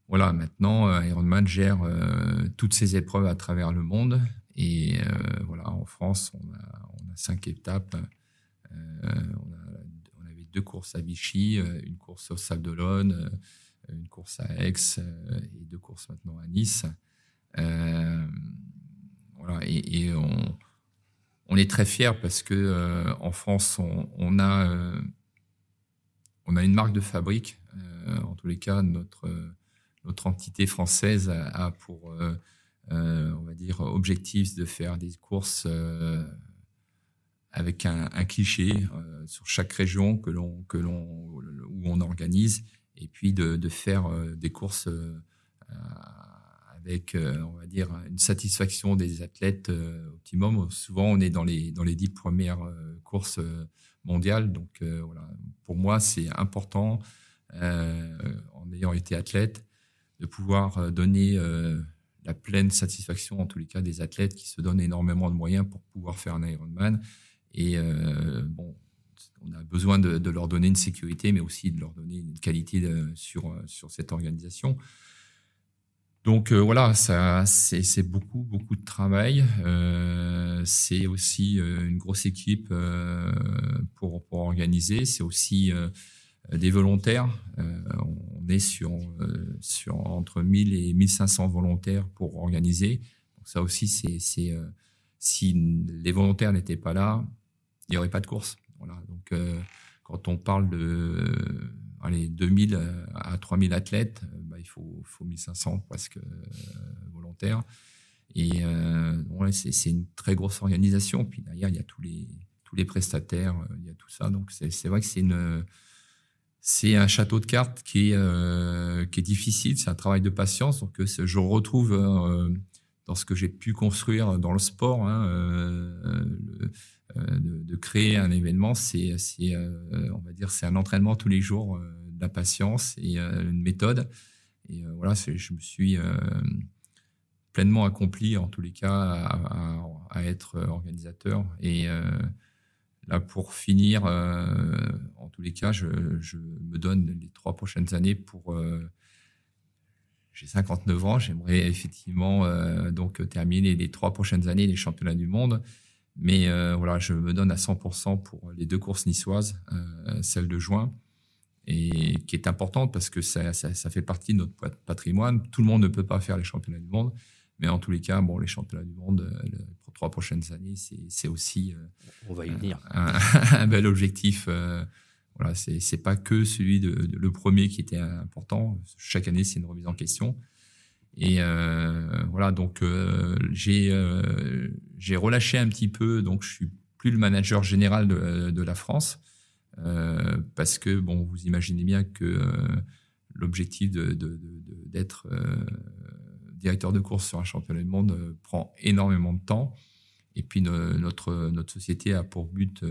voilà, maintenant, Ironman gère toutes ces épreuves à travers le monde. Et voilà, en France, on a, on a cinq étapes. On, avait deux courses à Vichy, une course au Sable d'Olonne, une course à Aix et deux courses maintenant à Nice. voilà, et, on, on, est très fiers parce que en France, on, a on a une marque de fabrique. en tous les cas, notre notre entité française a, pour on va dire objectif de faire des courses avec un, cliché euh, sur chaque région que l'on que l'on où on organise et puis de, faire euh, des courses euh, avec on va dire une satisfaction des athlètes optimum. Souvent on est dans les dans les dix premières courses mondiales. Donc voilà. Pour moi c'est important en ayant été athlète de pouvoir donner la pleine satisfaction en tous les cas des athlètes qui se donnent énormément de moyens pour pouvoir faire un Ironman et euh, bon, on a besoin de, leur donner une sécurité, mais aussi de leur donner une qualité sur, sur cette organisation. Donc euh, voilà, ça, c'est beaucoup, beaucoup de travail. Euh, c'est aussi une grosse équipe pour, pour organiser. C'est aussi des volontaires. on est sur, sur entre 1000 et 1500 volontaires pour organiser. Donc ça aussi, c'est si les volontaires n'étaient pas là, il n'y aurait pas de course. Voilà. Donc, euh, quand on parle de allez, 2000 à 3000 athlètes, euh, bah, il faut, faut 1500 presque euh, volontaires. Et c'est une très grosse organisation. Puis derrière, il y a tous les, tous les prestataires, il y a tout ça. Donc, c'est vrai que c'est une. C'est un château de cartes qui est, qui est difficile, c'est un travail de patience. Donc, je retrouve dans ce que j'ai pu construire dans le sport, hein, euh, de, créer un événement, c'est, euh, on va dire, c'est un entraînement tous les jours, euh, de la patience et une méthode. Et voilà, je me suis pleinement accompli, en tous les cas, à, être organisateur. Et là, pour finir, en tous les cas, je, me donne les trois prochaines années pour. j'ai 59 ans, j'aimerais effectivement donc terminer les trois prochaines années les championnats du monde. Mais euh, voilà, je me donne à 100% pour les deux courses niçoises, euh, celle de juin, et qui est importante parce que ça, ça, fait partie de notre patrimoine. Tout le monde ne peut pas faire les championnats du monde, mais en tous les cas, bon, les championnats du monde euh, pour trois prochaines années, c'est aussi On va y venir. [LAUGHS] Un, bel objectif. voilà, c'est pas que celui de, le premier qui était important. Chaque année, c'est une remise en question. Et euh, voilà, donc euh, j'ai euh, j'ai relâché un petit peu, donc je suis plus le manager général de, de la France parce que bon, vous imaginez bien que l'objectif d'être de, de, directeur de course sur un championnat du monde prend énormément de temps. Et puis notre notre société a pour but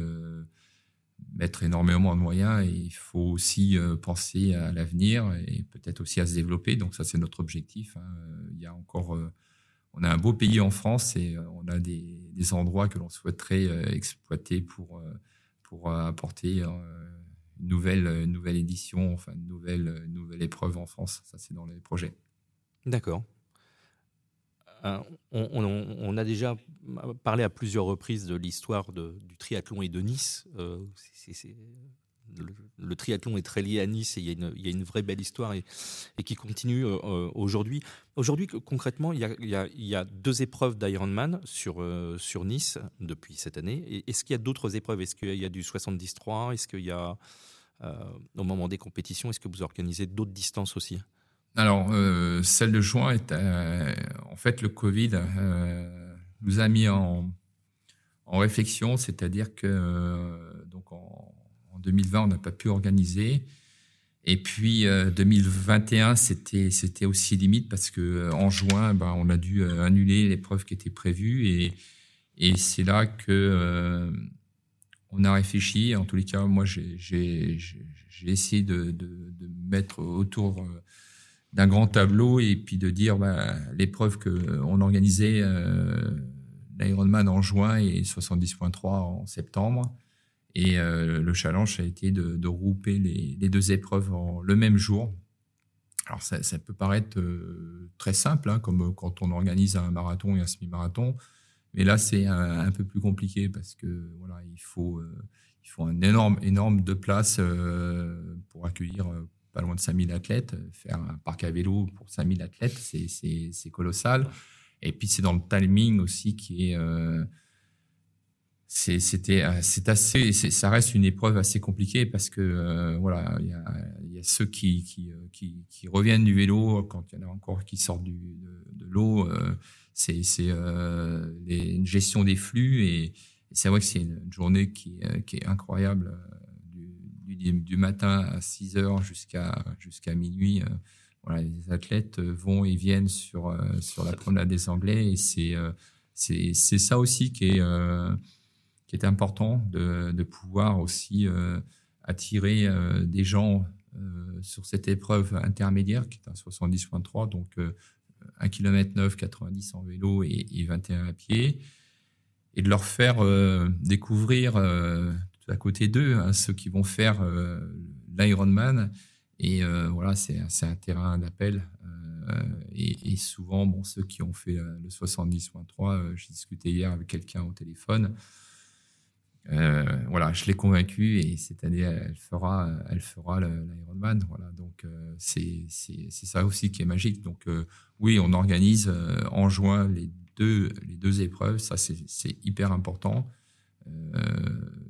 mettre énormément de moyens et il faut aussi euh, penser à l'avenir et peut-être aussi à se développer. Donc ça, c'est notre objectif. Hein. Il y a encore, euh, on a un beau pays en France et euh, on a des, des endroits que l'on souhaiterait exploiter pour pour apporter une nouvelle nouvelle édition, enfin nouvelle une nouvelle épreuve en France. Ça, c'est dans les projets. D'accord. Euh, on, a déjà parlé à plusieurs reprises de l'histoire du triathlon et de Nice. Euh, le, triathlon est très lié à Nice et il y a une, vraie belle histoire et, qui continue euh, aujourd'hui. Aujourd'hui, concrètement, il y, a, deux épreuves d'Ironman sur, sur Nice depuis cette année. Est-ce qu'il y a d'autres épreuves? Est-ce qu'il y a du 73 Est-ce qu'il y a, au moment des compétitions, est-ce que vous organisez d'autres distances aussi? Alors, euh, celle de juin, est, euh, en fait, le Covid euh, nous a mis en, réflexion, c'est-à-dire que donc en, 2020, on n'a pas pu organiser. Et puis 2021, c'était aussi limite parce que en juin, ben, on a dû annuler l'épreuve qui était prévue et c'est là que on a réfléchi. En tous les cas, moi, j'ai essayé de, mettre autour d'un grand tableau et puis de dire bah, l'épreuve que on organisait euh, l'Ironman en juin et 70.3 en septembre. Et euh, le challenge a été de, regrouper les, deux épreuves en, le même jour. Alors ça, ça peut paraître euh, très simple, hein, comme quand on organise un marathon et un semi-marathon, Mais là, c'est un, peu plus compliqué parce que voilà, il faut, il faut un énorme, énorme de place pour accueillir pas loin de 5000 athlètes. Faire un parc à vélo pour 5000 athlètes, c'est colossal. Et puis c'est dans le timing aussi qui est c'était euh, c'est assez ça reste une épreuve assez compliquée parce que euh, voilà il y a, ceux qui qui, euh, reviennent du vélo quand il y en a encore qui sortent du, de, l'eau c'est c'est une gestion des flux et, c'est vrai que c'est une journée qui est incroyable du, matin à 6 heures jusqu'à jusqu'à minuit voilà les athlètes vont et viennent sur sur la promenade des Anglais et c'est c'est ça aussi qui est qui est important de, de pouvoir aussi euh, attirer euh, des gens euh, sur cette épreuve intermédiaire qui est un 70.3, donc 1 km 9, 90 en vélo et, 21 à pied, et de leur faire découvrir à côté d'eux hein, ceux qui vont faire l'Ironman. Et voilà, c'est un terrain d'appel. Et, et, souvent, bon, ceux qui ont fait le 70.3, j'ai discuté hier avec quelqu'un au téléphone, euh, voilà, je l'ai convaincu et cette année, elle fera, elle fera l'Ironman. Voilà, donc euh, c'est ça aussi qui est magique. Donc euh, oui, on organise en juin les deux, les deux épreuves. Ça, c'est hyper important.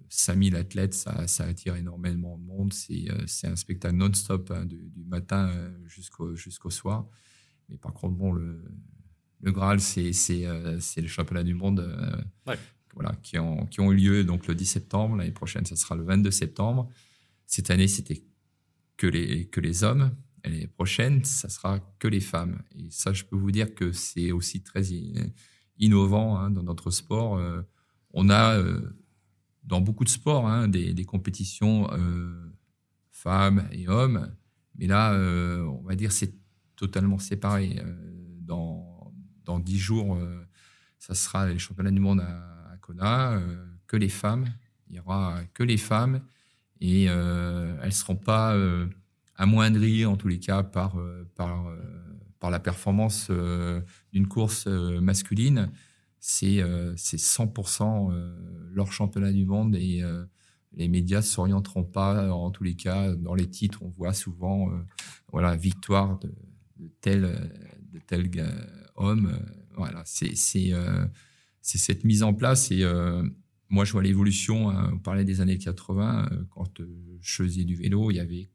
5000 athlètes, ça, ça, attire énormément de monde. C'est un spectacle non-stop hein, du, matin jusqu'au jusqu'au soir. Mais par contre, bon, le, le Graal, c'est le championnat du monde. Ouais voilà, qui ont, qui ont eu lieu donc le 10 septembre. L'année prochaine, ça sera le 22 septembre. Cette année, c'était que les, que les hommes. L'année prochaine, ça sera que les femmes. Et ça, je peux vous dire que c'est aussi très innovant hein, dans notre sport. Euh, on a euh, dans beaucoup de sports hein, des, compétitions euh, femmes et hommes, mais là, on va dire c'est totalement séparé. dans dans dix jours, ça sera les championnats du monde à euh, que les femmes. Il y aura que les femmes et euh, elles ne seront pas euh, amoindries en tous les cas par, par, par la performance d'une course masculine. C'est 100% leur championnat du monde et les médias ne s'orienteront pas en tous les cas dans les titres. On voit souvent voilà victoire de, tel de tel homme. voilà, c'est cette mise en place. Et euh, moi, je vois l'évolution. Hein. on parlait des années 80. Euh, quand euh, je faisais du vélo, il y avait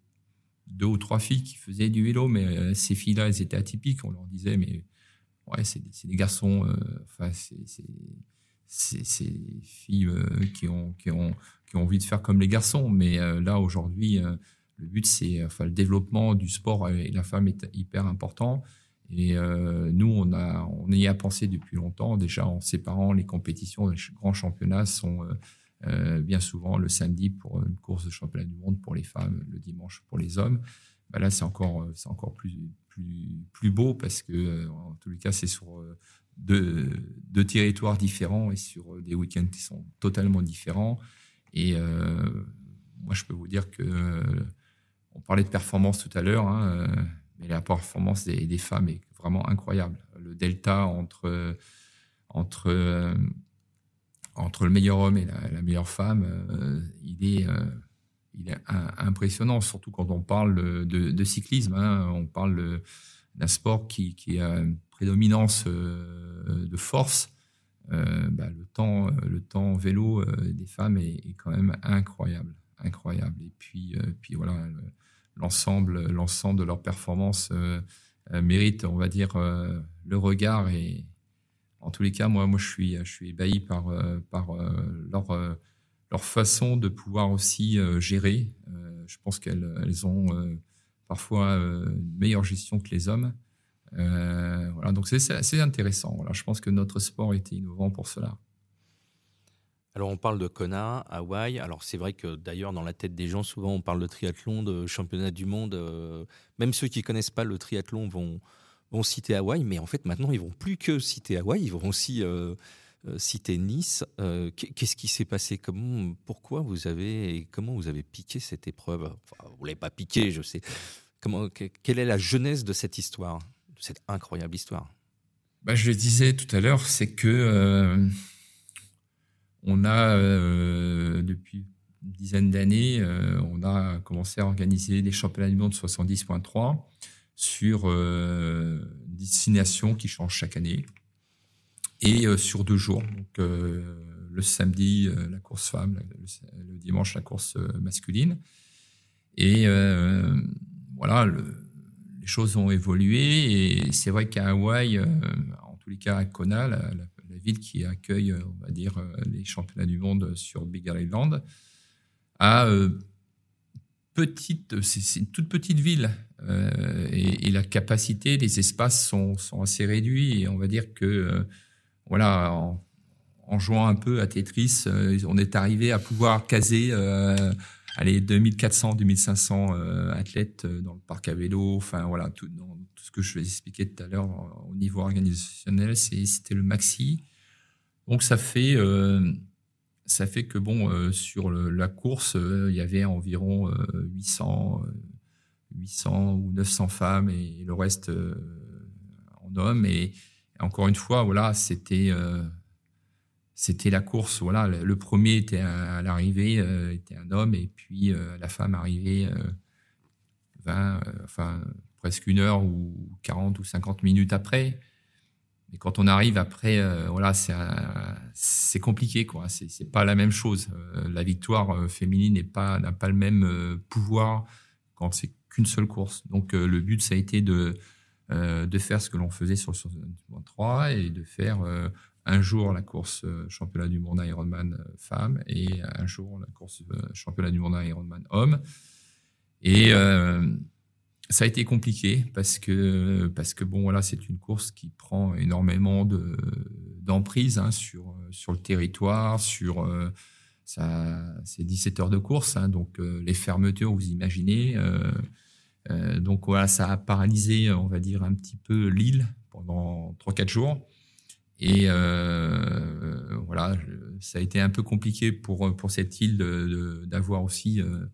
deux ou trois filles qui faisaient du vélo, mais ces filles-là, elles étaient atypiques. On leur disait, mais ouais, c'est des garçons. enfin, c'est ces filles qui, ont, qui, ont, qui ont envie de faire comme les garçons. Mais là, aujourd'hui, le but, c'est enfin, le développement du sport et la femme est hyper important. Et euh, nous, on, a, on y a pensé depuis longtemps, déjà en séparant les compétitions. Les grands championnats sont euh, euh, bien souvent le samedi pour une course de championnat du monde pour les femmes, le dimanche pour les hommes. Bah là, c'est encore, c'est encore plus, plus, beau parce que, en tous les cas, c'est sur deux, deux, territoires différents et sur des week-ends qui sont totalement différents. Et moi, je peux vous dire que on parlait de performance tout à l'heure. Hein, mais la performance des, femmes est vraiment incroyable. Le delta entre, entre, euh, entre le meilleur homme et la, meilleure femme, euh, il est, euh, il est impressionnant, surtout quand on parle de, cyclisme. Hein. on parle d'un sport qui, a une prédominance de force. Bah, le temps, le temps vélo des femmes est, quand même incroyable, incroyable. Et puis, puis voilà l'ensemble, l'ensemble de leur performance euh, euh, mérite, on va dire, euh, le regard. Et en tous les cas, moi, moi, je suis, je suis ébahi par, par leur, leur façon de pouvoir aussi gérer. je pense qu'elles elles ont parfois une meilleure gestion que les hommes. voilà, donc c'est assez intéressant. Voilà, je pense que notre sport était innovant pour cela. Alors on parle de Kona, Hawaï. Alors c'est vrai que d'ailleurs dans la tête des gens souvent on parle de triathlon, de championnat du monde. Euh, même ceux qui connaissent pas le triathlon vont citer Hawaï, mais en fait maintenant ils vont plus que citer Hawaï, ils vont aussi euh, euh, citer Nice. Qu'est-ce qui s'est passé? Comment, pourquoi vous avez comment vous avez piqué cette épreuve? Enfin, Vous l'avez pas piqué, je sais. Comment, quelle est la jeunesse de cette histoire, de cette incroyable histoire? Bah, Je le disais tout à l'heure, c'est que euh, on a, euh, depuis une dizaine d'années, euh, on a commencé à organiser les championnats du monde 70.3 sur une destination qui change chaque année et sur deux jours. Donc, le samedi, la course femme, le, dimanche, la course masculine. Et voilà, le, les choses ont évolué et c'est vrai qu'à Hawaï, euh, en tous les cas à Kona, la, ville qui accueille, euh, on va dire, euh, les championnats du monde sur Big Island, a petite, c'est une toute petite ville et, la capacité, les espaces sont, sont, assez réduits et on va dire que voilà, en, jouant un peu à Tetris, on est arrivé à pouvoir caser allez, 2400, 2500 euh, athlètes euh, dans le parc à vélo. Enfin, voilà, tout, tout ce que je vais expliquer tout à l'heure euh, au niveau organisationnel, c'était le maxi. Donc, ça fait, ça fait que, bon, sur la course, il y avait environ 800, 800 ou 900 femmes et, le reste en hommes. Et, encore une fois, voilà, c'était c'était la course. Voilà, le premier était à, l'arrivée euh, était un homme et puis euh, la femme arrivait 20, euh, enfin presque une heure ou 40 ou 50 minutes après. Mais quand on arrive après, voilà, c'est compliqué quoi. C'est pas la même chose. la victoire féminine n'est pas n'a pas le même pouvoir quand c'est qu'une seule course. Donc le but ça a été de de faire ce que l'on faisait sur, sur 3 et de faire un jour la course euh, championnat du monde Ironman euh, femme et un jour la course euh, championnat du monde Ironman homme. Et ça a été compliqué parce que parce que bon voilà c'est une course qui prend énormément de d'emprise hein, sur sur le territoire sur ça c'est 17 heures de course hein, donc les fermetures vous imaginez donc voilà ça a paralysé on va dire un petit peu l'île pendant 3 4 jours et euh, voilà, ça a été un peu compliqué pour, pour cette île d'avoir aussi. Euh,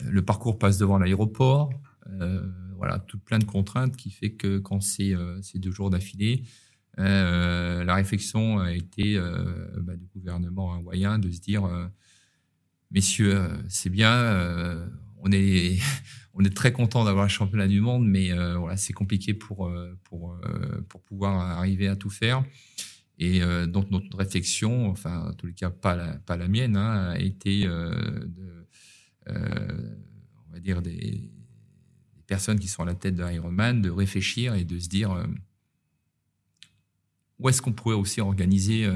le parcours passe devant l'aéroport. Euh, voilà, tout plein de contraintes qui fait que quand c'est ces deux jours d'affilée, la réflexion a été bah, du gouvernement hawaïen de se dire messieurs, c'est bien, on est on est très content d'avoir le championnat du monde, mais euh, voilà, c'est compliqué pour euh, pour euh, pour pouvoir arriver à tout faire. Et donc notre réflexion, enfin en tous les cas pas la, pas la mienne, hein, a été de, on va dire des, personnes qui sont à la tête de Ironman de réfléchir et de se dire où est-ce qu'on pourrait aussi organiser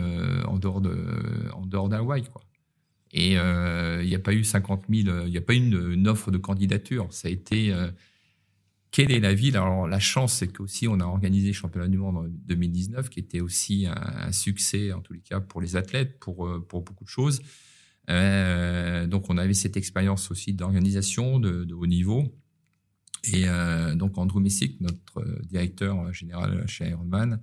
en dehors de en dehors d'Hawaï quoi. Et euh, il n'y a pas eu 50 000, il n'y a pas eu une, offre de candidature. Ça a été euh, quelle est la ville? Alors la chance, c'est qu'aussi on a organisé le championnat du monde en 2019, qui était aussi un, succès en tous les cas pour les athlètes, pour euh, pour beaucoup de choses. donc on avait cette expérience aussi d'organisation de, de, haut niveau. Et donc Andrew Messick, notre directeur général chez Ironman,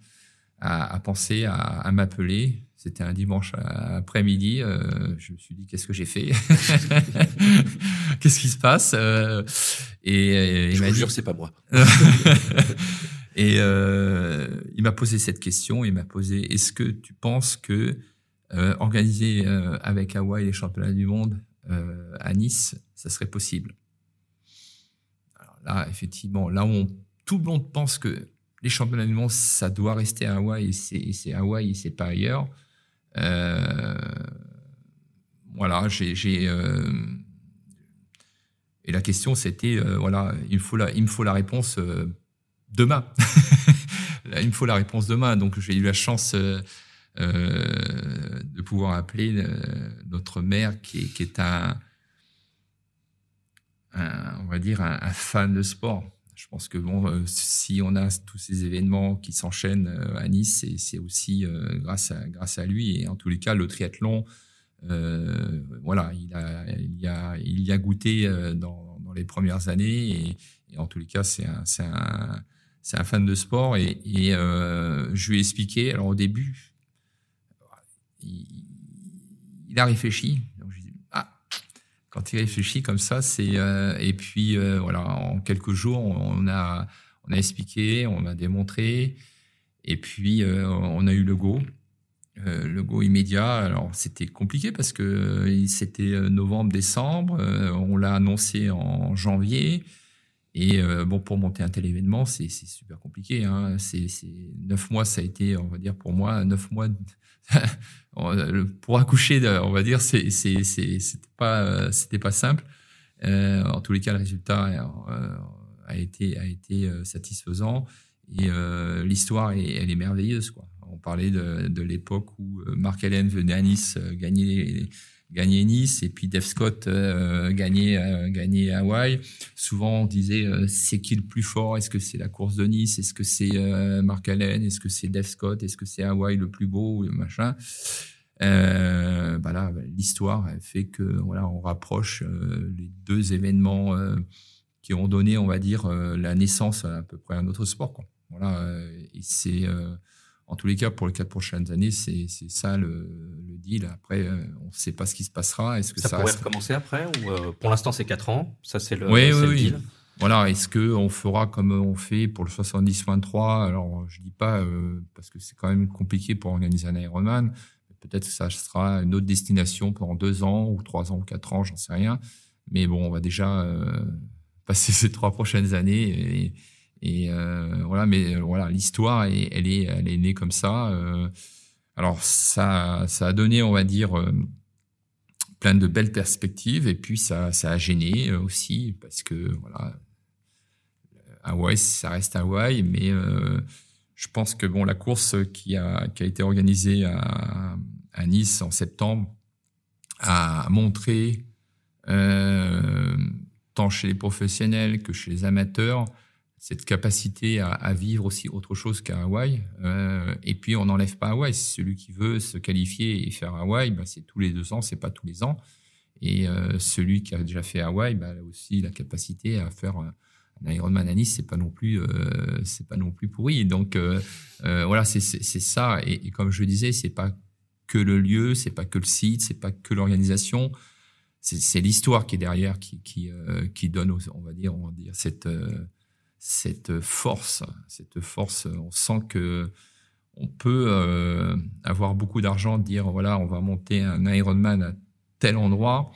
a, a pensé à, à m'appeler c'était un dimanche après-midi. Euh, je me suis dit, qu'est-ce que j'ai fait [LAUGHS] Qu'est-ce qui se passe euh, Et, il m'a dit, c'est pas moi. [LAUGHS] et euh, il m'a posé cette question. Il m'a posé, est-ce que tu penses que organiser avec Hawaï les championnats du monde à Nice, ça serait possible? Alors là, effectivement, là où tout le monde pense que les championnats du monde, ça doit rester à Hawaï, et c'est Hawaï c'est pas ailleurs. Euh, voilà, j'ai. Euh, et la question, c'était, euh, voilà, il me faut la, il me faut la réponse demain. [LAUGHS] il me faut la réponse demain. Donc, j'ai eu la chance de pouvoir appeler notre maire, qui est un, on va dire, un, fan de sport. Je pense que bon, euh, si on a tous ces événements qui s'enchaînent euh, à Nice, c'est aussi euh, grâce à grâce à lui. Et en tous les cas, le triathlon, voilà, il a il y a il a goûté dans, les premières années. Et, en tous les cas, c'est un un un fan de sport. Et, je lui ai expliqué. Alors au début, il a réfléchi quand il réfléchit comme ça, c'est euh, et puis euh, voilà, en quelques jours, on a on a expliqué, on a démontré, Et puis, on a eu le go. le go immédiat, alors c'était compliqué parce que c'était novembre, décembre, on l'a annoncé en janvier, et bon, pour monter un tel événement, c'est super compliqué. Hein. C'est neuf mois, ça a été, on va dire pour moi, neuf mois [LAUGHS] pour accoucher, on va dire, c'était pas simple. Euh, en tous les cas, le résultat euh, a été a été euh, satisfaisant et l'histoire elle est merveilleuse. On parlait de, l'époque où Mark Allen venait à Nice gagner gagner Nice et puis Dave Scott euh, gagner gagner Hawaï. Souvent on disait c'est qui le plus fort? Est-ce que c'est la course de Nice? Est-ce que c'est Mark Allen? Est-ce que c'est Dave Scott? Est-ce que c'est Hawaï le plus beau? Machin. Euh, bah l'histoire fait que voilà, on rapproche euh, les deux événements euh, qui ont donné, on va dire, euh, la naissance à, peu près à notre sport. Voilà, et c'est en tous les cas pour les quatre prochaines années, c'est ça le, le, deal. Après, on ne sait pas ce qui se passera. Est-ce que ça, pourrait recommencer après ou pour l'instant c'est quatre ans Ça c'est le, oui, oui, le deal. Voilà, est-ce que on fera comme on fait pour le 70-23 Alors, je dis pas parce que c'est quand même compliqué pour organiser un Ironman. Peut-être que ça sera une autre destination pendant deux ans ou trois ans ou quatre ans, j'en sais rien. Mais bon, on va déjà euh, [LAUGHS] passer ces trois prochaines années. Et, euh, voilà, mais euh, voilà, l'histoire, elle, est, elle est née comme ça. alors ça, ça a donné, on va dire, plein de belles perspectives. Et puis ça, ça a gêné aussi parce que voilà, Hawaï, ça reste Hawaï, mais je pense que bon, la course qui a, qui a été organisée à, Nice en septembre a montré, euh, tant chez les professionnels que chez les amateurs, cette capacité à, vivre aussi autre chose qu'à Hawaï. Euh, et puis on n'enlève pas Hawaï. Celui qui veut se qualifier et faire Hawaï, bah, c'est tous les deux ans, c'est pas tous les ans. Et euh, celui qui a déjà fait Hawaï, bah, a aussi la capacité à faire un Ironman à Nice, c'est pas non plus, euh, c'est pas non plus pourri. Donc voilà, c'est ça. Et, comme je disais, c'est pas que le lieu, c'est pas que le site, c'est pas que l'organisation, c'est l'histoire qui est derrière, qui qui, qui donne, on va dire, on va dire cette cette force, cette force. On sent que on peut euh, avoir beaucoup d'argent, dire voilà, on va monter un Ironman à tel endroit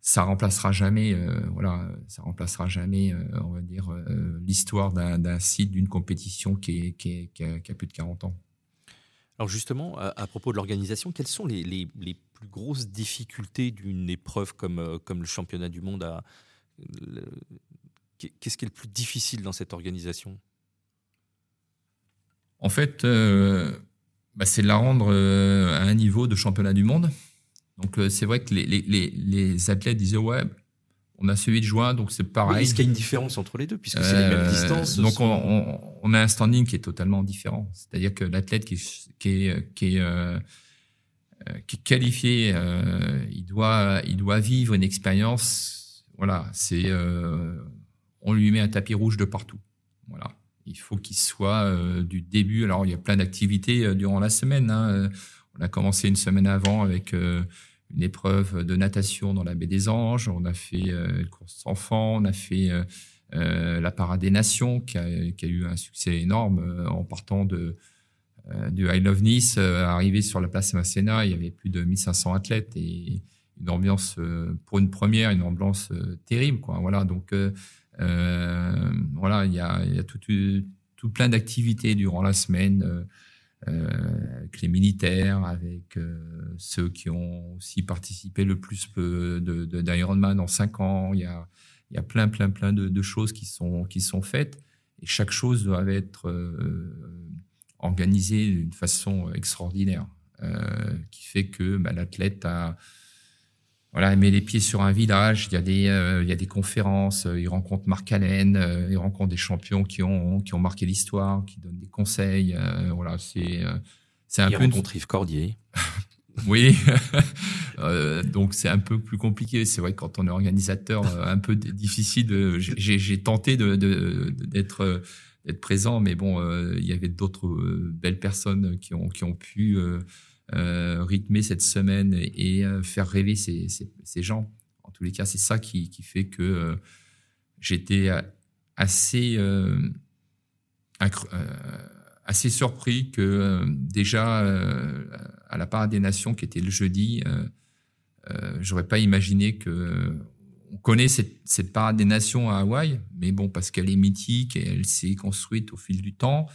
ça remplacera jamais, euh, voilà, ça remplacera jamais, euh, on va dire, l'histoire d'un site, d'une compétition qui, est, qui, a, plus de 40 ans. Alors justement, à, propos de l'organisation, quelles sont les, plus grosses difficultés d'une épreuve comme, comme le championnat du monde à Qu'est-ce qui est le plus difficile dans cette organisation? En fait, bah, c'est de la rendre à un niveau de championnat du monde. Donc euh, c'est vrai que les, les, les, athlètes disaient ouais, on a celui de juin, donc c'est pareil. Est-ce qu'il y a une différence entre les deux puisque c'est les mêmes euh, distances Donc on, on, a un standing qui est totalement différent. C'est-à-dire que l'athlète qui, qui est, qui est, euh, qui est qualifié, euh, il doit il doit vivre une expérience. Voilà, c'est on lui met un tapis rouge de partout. Voilà. Il faut qu'il soit du début. Alors il y a plein d'activités durant la semaine. Hein. On a commencé une semaine avant avec une épreuve de natation dans la baie des Anges, on a fait euh, une course enfants, on a fait euh, euh, la parade des nations qui a, eu un succès énorme euh, en partant de du I Love Nice, arrivé sur la place Masséna, il y avait plus de 1500 athlètes et une ambiance pour une première, une ambiance terrible. Voilà donc voilà il y a, tout, plein d'activités durant la semaine euh, avec les militaires, avec euh, ceux qui ont aussi participé le plus de, de, d'Ironman en cinq ans. Il y a, plein, plein, plein de, de, choses qui sont, qui sont faites et chaque chose doit être euh, organisée d'une façon extraordinaire, euh, qui fait que bah, l'athlète a voilà, il met les pieds sur un village, il y a des, euh, il y a des conférences, euh, il rencontre Marc Allen, euh, il rencontre des champions qui ont, qui ont marqué l'histoire, qui donnent des conseils. Euh, voilà, c'est, c'est un il peu. rencontre Yves Cordier. [LAUGHS] oui, [LAUGHS] donc c'est un peu plus compliqué. C'est vrai que quand on est organisateur, un peu difficile. De, j'ai, tenté de, de, d'être, d'être présent, mais bon, il y avait d'autres belles personnes qui ont, qui ont pu euh, rythmer cette semaine et, euh, faire rêver ces, ces, gens. En tous les cas, c'est ça qui, qui, fait que euh, j'étais assez assez surpris que déjà à la part des nations qui était le jeudi, j'aurais pas imaginé que on connaît cette, cette, parade des nations à Hawaï, mais bon, parce qu'elle est mythique et elle s'est construite au fil du temps.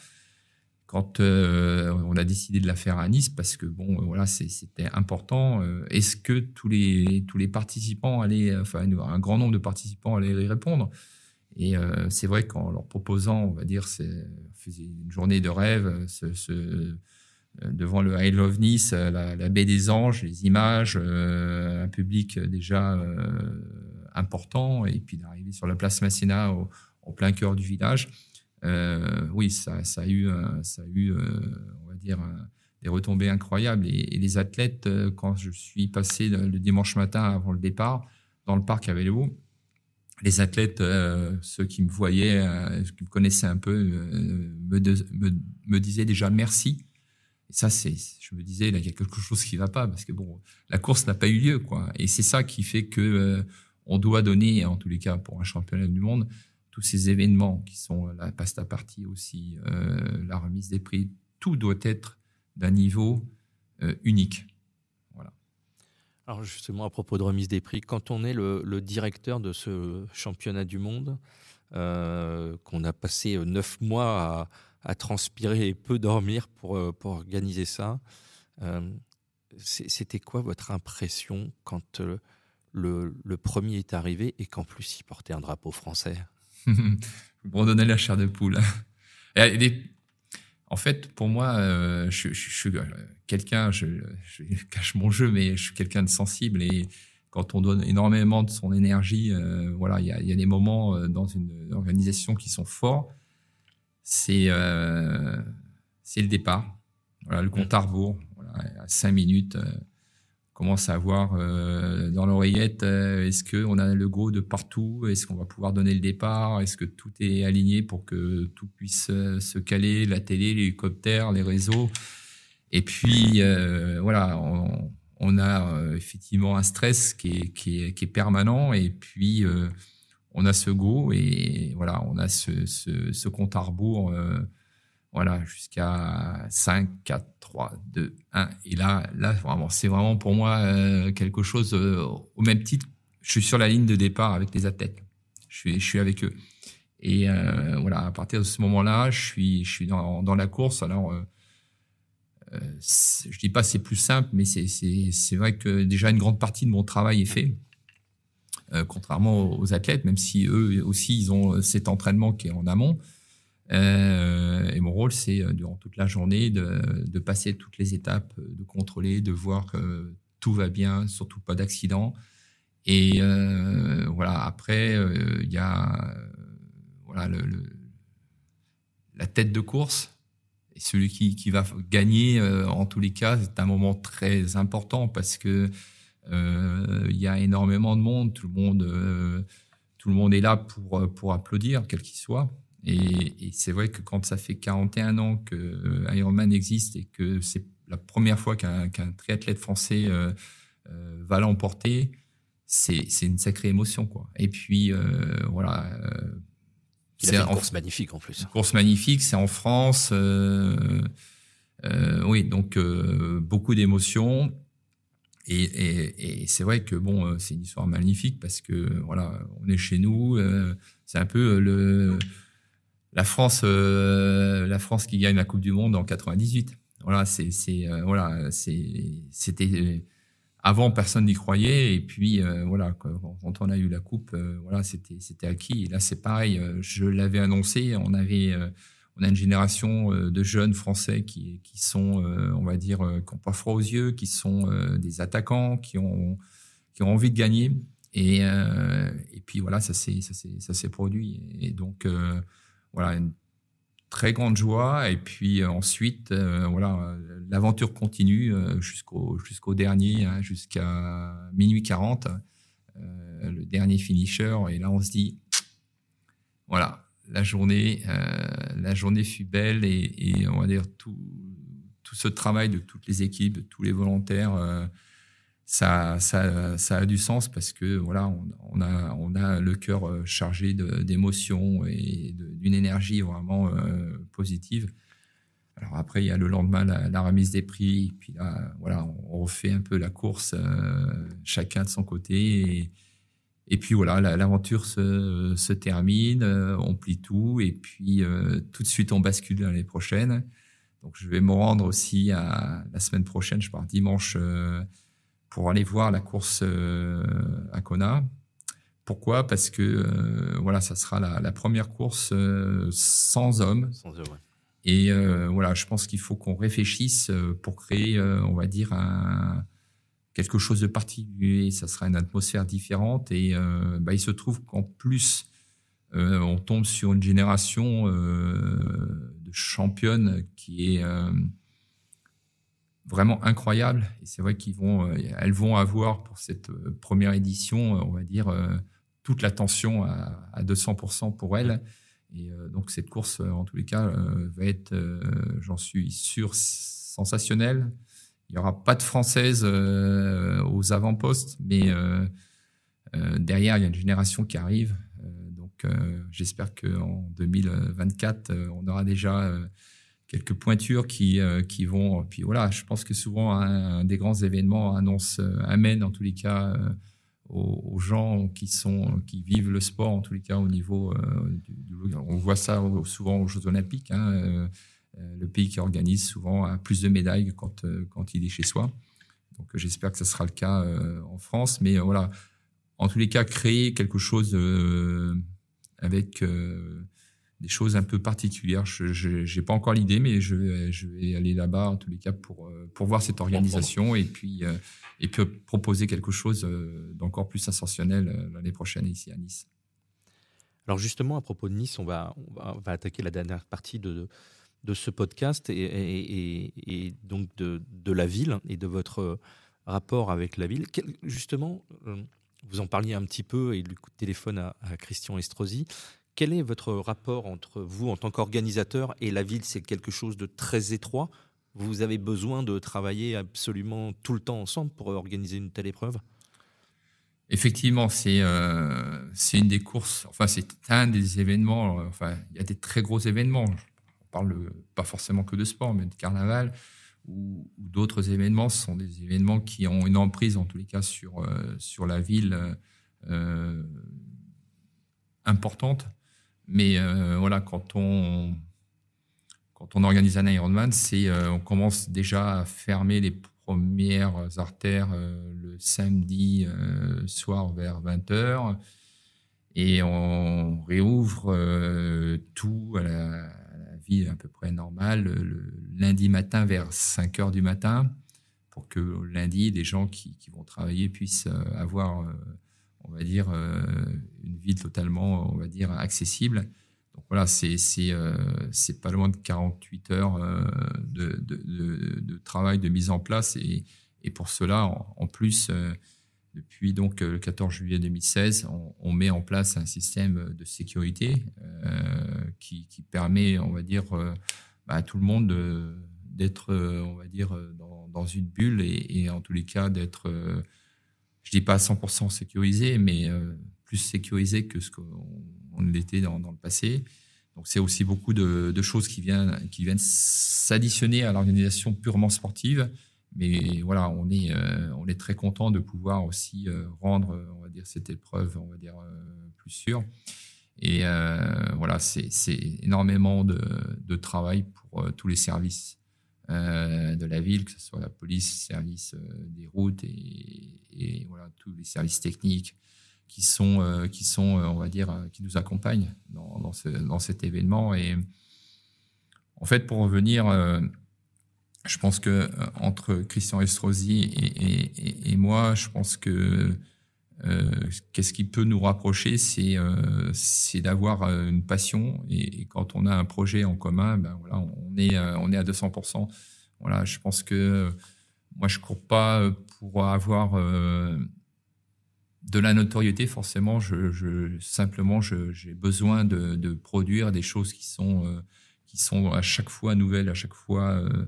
Quand euh, on a décidé de la faire à Nice, parce que bon, voilà, c'était important. Euh, est-ce que tous les tous les participants allaient, enfin, un grand nombre de participants allaient y répondre? Et euh, c'est vrai qu'en leur proposant, on va dire, c'est une journée de rêve, ce, devant le Isle of Nice, la, baie des Anges, les images, un public déjà important, et puis d'arriver sur la place Masséna au, plein cœur du village. Euh, oui, ça, a eu, ça a eu euh, on va dire, des retombées incroyables. Et, les athlètes, euh, quand je suis passé le, dimanche matin avant le départ dans le parc à vélo, les athlètes, ceux qui me voyaient, qui me connaissaient un peu, me, disaient déjà merci. Et ça, je me disais, il y a quelque chose qui va pas parce que bon, la course n'a pas eu lieu, quoi. Et c'est ça qui fait que on doit donner, en tous les cas pour un championnat du monde, tous ces événements qui sont la pasta partie aussi, euh, la remise des prix, tout doit être d'un niveau euh, unique. Voilà. Alors justement, à propos de remise des prix, quand on est le, directeur de ce championnat du monde, euh, qu'on a passé neuf mois à, transpirer et peu dormir pour, pour organiser ça, c'était quoi votre impression quand le, premier est arrivé et qu'en plus il portait un drapeau français? [LAUGHS] pour donner la chair de poule. en fait, pour moi, euh, je, suis euh, quelqu'un, je, cache mon jeu, mais je suis quelqu'un de sensible et quand on donne énormément de son énergie, euh, voilà, il y a, des moments dans une organisation qui sont forts. C'est c'est le départ, voilà, le compte à rebours, voilà, à cinq minutes commence à voir euh, dans l'oreillette, euh, est-ce qu'on a le go de partout? Est-ce qu'on va pouvoir donner le départ? Est-ce que tout est aligné pour que tout puisse euh, se caler, la télé, l'hélicoptère, les réseaux. Et puis, voilà, on, a effectivement un stress qui est, qui est, qui est permanent. Et puis on a ce go et voilà, on a ce, ce, ce compte à rebours voilà, jusqu'à 5, 4, 3, 2, 1. Et là, là vraiment, c'est vraiment pour moi euh, quelque chose euh, au même titre. Je suis sur la ligne de départ avec les athlètes. Je suis, je suis avec eux. Et euh, voilà, à partir de ce moment-là, je suis, je suis dans, la course. Alors, je dis pas c'est plus simple, mais c'est, vrai que déjà une grande partie de mon travail est fait. contrairement aux athlètes, même si eux aussi ils ont cet entraînement qui est en amont, et mon rôle, c'est euh, durant toute la journée de, passer toutes les étapes, euh, de contrôler, de voir que tout va bien, surtout pas d'accident. Et euh, voilà, après, il y a voilà la tête de course. Et celui qui, qui va gagner, en tous les cas, c'est un moment très important parce que il y a énormément de monde, tout le monde, tout le monde est là pour pour applaudir, quel qu'il soit. Et, et c'est vrai que quand ça fait 41 ans que euh, Ironman existe et que c'est la première fois qu'un triathlète français euh, euh, va l'emporter, c'est une sacrée émotion. Quoi. Et puis, euh, voilà. C'est une course magnifique en plus. Une course magnifique, c'est en France. Oui, donc beaucoup d'émotions. Et, et, et c'est vrai que bon, c'est une histoire magnifique parce que voilà, on est chez nous. c'est un peu le la France, euh, la France qui gagne la Coupe du Monde en 98. Voilà, c'est, euh, voilà, c'était euh, avant personne n'y croyait et puis voilà, quand on a eu la coupe, voilà, c'était, c'était acquis. Et là, c'est pareil. je l'avais annoncé. On avait, on a une génération de jeunes Français qui, qui sont, on va dire, qui n'ont pas froid aux yeux, qui sont des attaquants, qui ont, qui ont envie de gagner. Et, et puis voilà, ça s'est, ça ça s'est produit. Et donc voilà, une très grande joie. Et puis euh, ensuite, euh, voilà, l'aventure continue euh, jusqu'au jusqu'au dernier, hein, jusqu'à minuit 40, le dernier finisher. Et là, on se dit, voilà, la journée, la journée fut belle et, on va dire tout, tout ce travail de toutes les équipes, de tous les volontaires ça, ça, ça, a du sens parce que voilà, on, on a, on a le cœur euh, chargé d'émotions et d'une énergie vraiment euh, positive. Alors après, il y a le lendemain la, remise des prix, puis là, voilà, on refait un peu la course, chacun de son côté. Et, et puis voilà, l'aventure se, se, termine, on plie tout, et puis tout de suite on bascule l'année prochaine. Donc je vais me rendre aussi à la semaine prochaine, je pars dimanche pour aller voir la course à Kona. Pourquoi? Parce que euh, voilà, ça sera la, première course euh, sans hommes. Sans hommes Et euh, voilà, je pense qu'il faut qu'on réfléchisse pour créer, on va dire, un, quelque chose de particulier. Ça sera une atmosphère différente. Et bah, il se trouve qu'en plus, on tombe sur une génération de championnes qui est vraiment incroyable. Et c'est vrai qu'ils vont, elles vont avoir pour cette première édition, on va dire, toute l'attention à, à 200% pour elle. Et euh, donc cette course, euh, en tous les cas, euh, va être, j'en suis sûr, sensationnelle. Il n'y aura pas de française aux avant-postes, mais derrière, il y a une génération qui arrive. donc j'espère qu'en 2024, on aura déjà quelques pointures qui, qui vont. Puis voilà, je pense que souvent un, des grands événements annonce, amène en tous les cas aux, gens qui sont qui vivent le sport en tous les cas au niveau euh, du, on voit ça souvent aux Jeux Olympiques hein, euh, euh, le pays qui organise souvent a plus de médailles quand quand il est chez soi donc j'espère que ce sera le cas en France mais voilà en tous les cas créer quelque chose avec des choses un peu particulières. Je n'ai pas encore l'idée, mais je vais, je vais aller là-bas en tous les cas pour, pour voir cette organisation et puis, et puis proposer quelque chose euh, d'encore plus ascensionnel euh, l'année prochaine ici à Nice. Alors justement, à propos de Nice, on va, on va, attaquer la dernière partie de, de ce podcast et, et, donc de, de, la ville et de votre rapport avec la ville. justement, euh, vous en parliez un petit peu et du coup de téléphone à, à Christian Estrosi. Quel est votre rapport entre vous en tant qu'organisateur et la ville? C'est quelque chose de très étroit. Vous avez besoin de travailler absolument tout le temps ensemble pour organiser une telle épreuve? Effectivement, c'est euh, une des courses, enfin c'est un des événements, euh, enfin il y a des très gros événements, on parle pas forcément que de sport, mais de carnaval, ou, d'autres événements, ce sont des événements qui ont une emprise en tous les cas sur, euh, sur la ville importante. Mais voilà, quand on, quand on organise un Ironman, euh, on commence déjà à fermer les premières artères euh, le samedi euh, soir vers 20h et on réouvre tout à la, vie à peu près normale le, lundi matin vers 5 h du matin pour que lundi, les gens qui vont travailler puissent avoir, on va dire, une vie totalement, on va dire, accessible. Donc voilà, c'est euh, pas loin de 48 heures euh, de, travail de mise en place et, pour cela, en, plus, euh, depuis donc le 14 juillet 2016, on, met en place un système de sécurité qui, permet, on va dire, bah, à tout le monde d'être, on va dire, dans, une bulle et, en tous les cas d'être, je dis pas à 100% sécurisé, mais plus sécurisé que ce qu'on on l'était dans, le passé. Donc c'est aussi beaucoup de, choses qui viennent, s'additionner à l'organisation purement sportive. Mais voilà, on est, euh, très content de pouvoir aussi euh, rendre, on va dire, cette épreuve, on va dire, euh, plus sûre. Et voilà, c'est énormément de, travail pour tous les services de la ville, que ce soit la police, service des routes et, voilà, tous les services techniques, qui sont, euh, qui sont euh, on va dire, euh, qui nous accompagnent dans, dans, ce, dans, cet événement. Et en fait, pour revenir, je pense que entre Christian Estrosi et, moi, je pense que qu'est-ce qui peut nous rapprocher, c'est c'est d'avoir une passion. Et, quand on a un projet en commun, ben voilà, on est on est à 200%. Voilà, je pense que moi, je cours pas pour avoir de la notoriété, forcément, simplement, j'ai besoin de, de, produire des choses qui sont, euh, qui sont à chaque fois nouvelles, à chaque fois euh,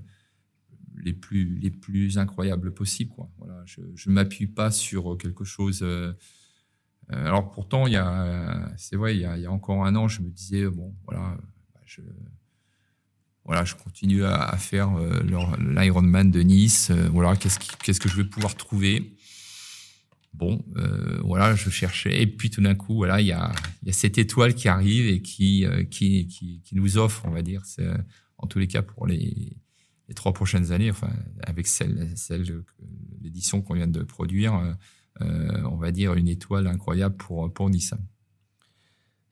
les, plus, les plus incroyables possibles. Quoi. Voilà, je ne m'appuie pas sur quelque chose. Euh, alors pourtant, il y a, c'est vrai, il y, a, il encore un an, je me disais bon, voilà, bah, je, voilà, je continue à, faire l'Ironman de Nice. voilà, qu'est-ce qu'est-ce que je vais pouvoir trouver? Bon, voilà, je cherchais. Et puis tout d'un coup, voilà, il y a, y a cette étoile qui arrive et qui, qui, qui, qui nous offre, on va dire, en tous les cas pour les, les trois prochaines années, enfin, avec celle, celle l'édition qu'on vient de produire, euh, euh, on va dire une étoile incroyable pour, pour Nice.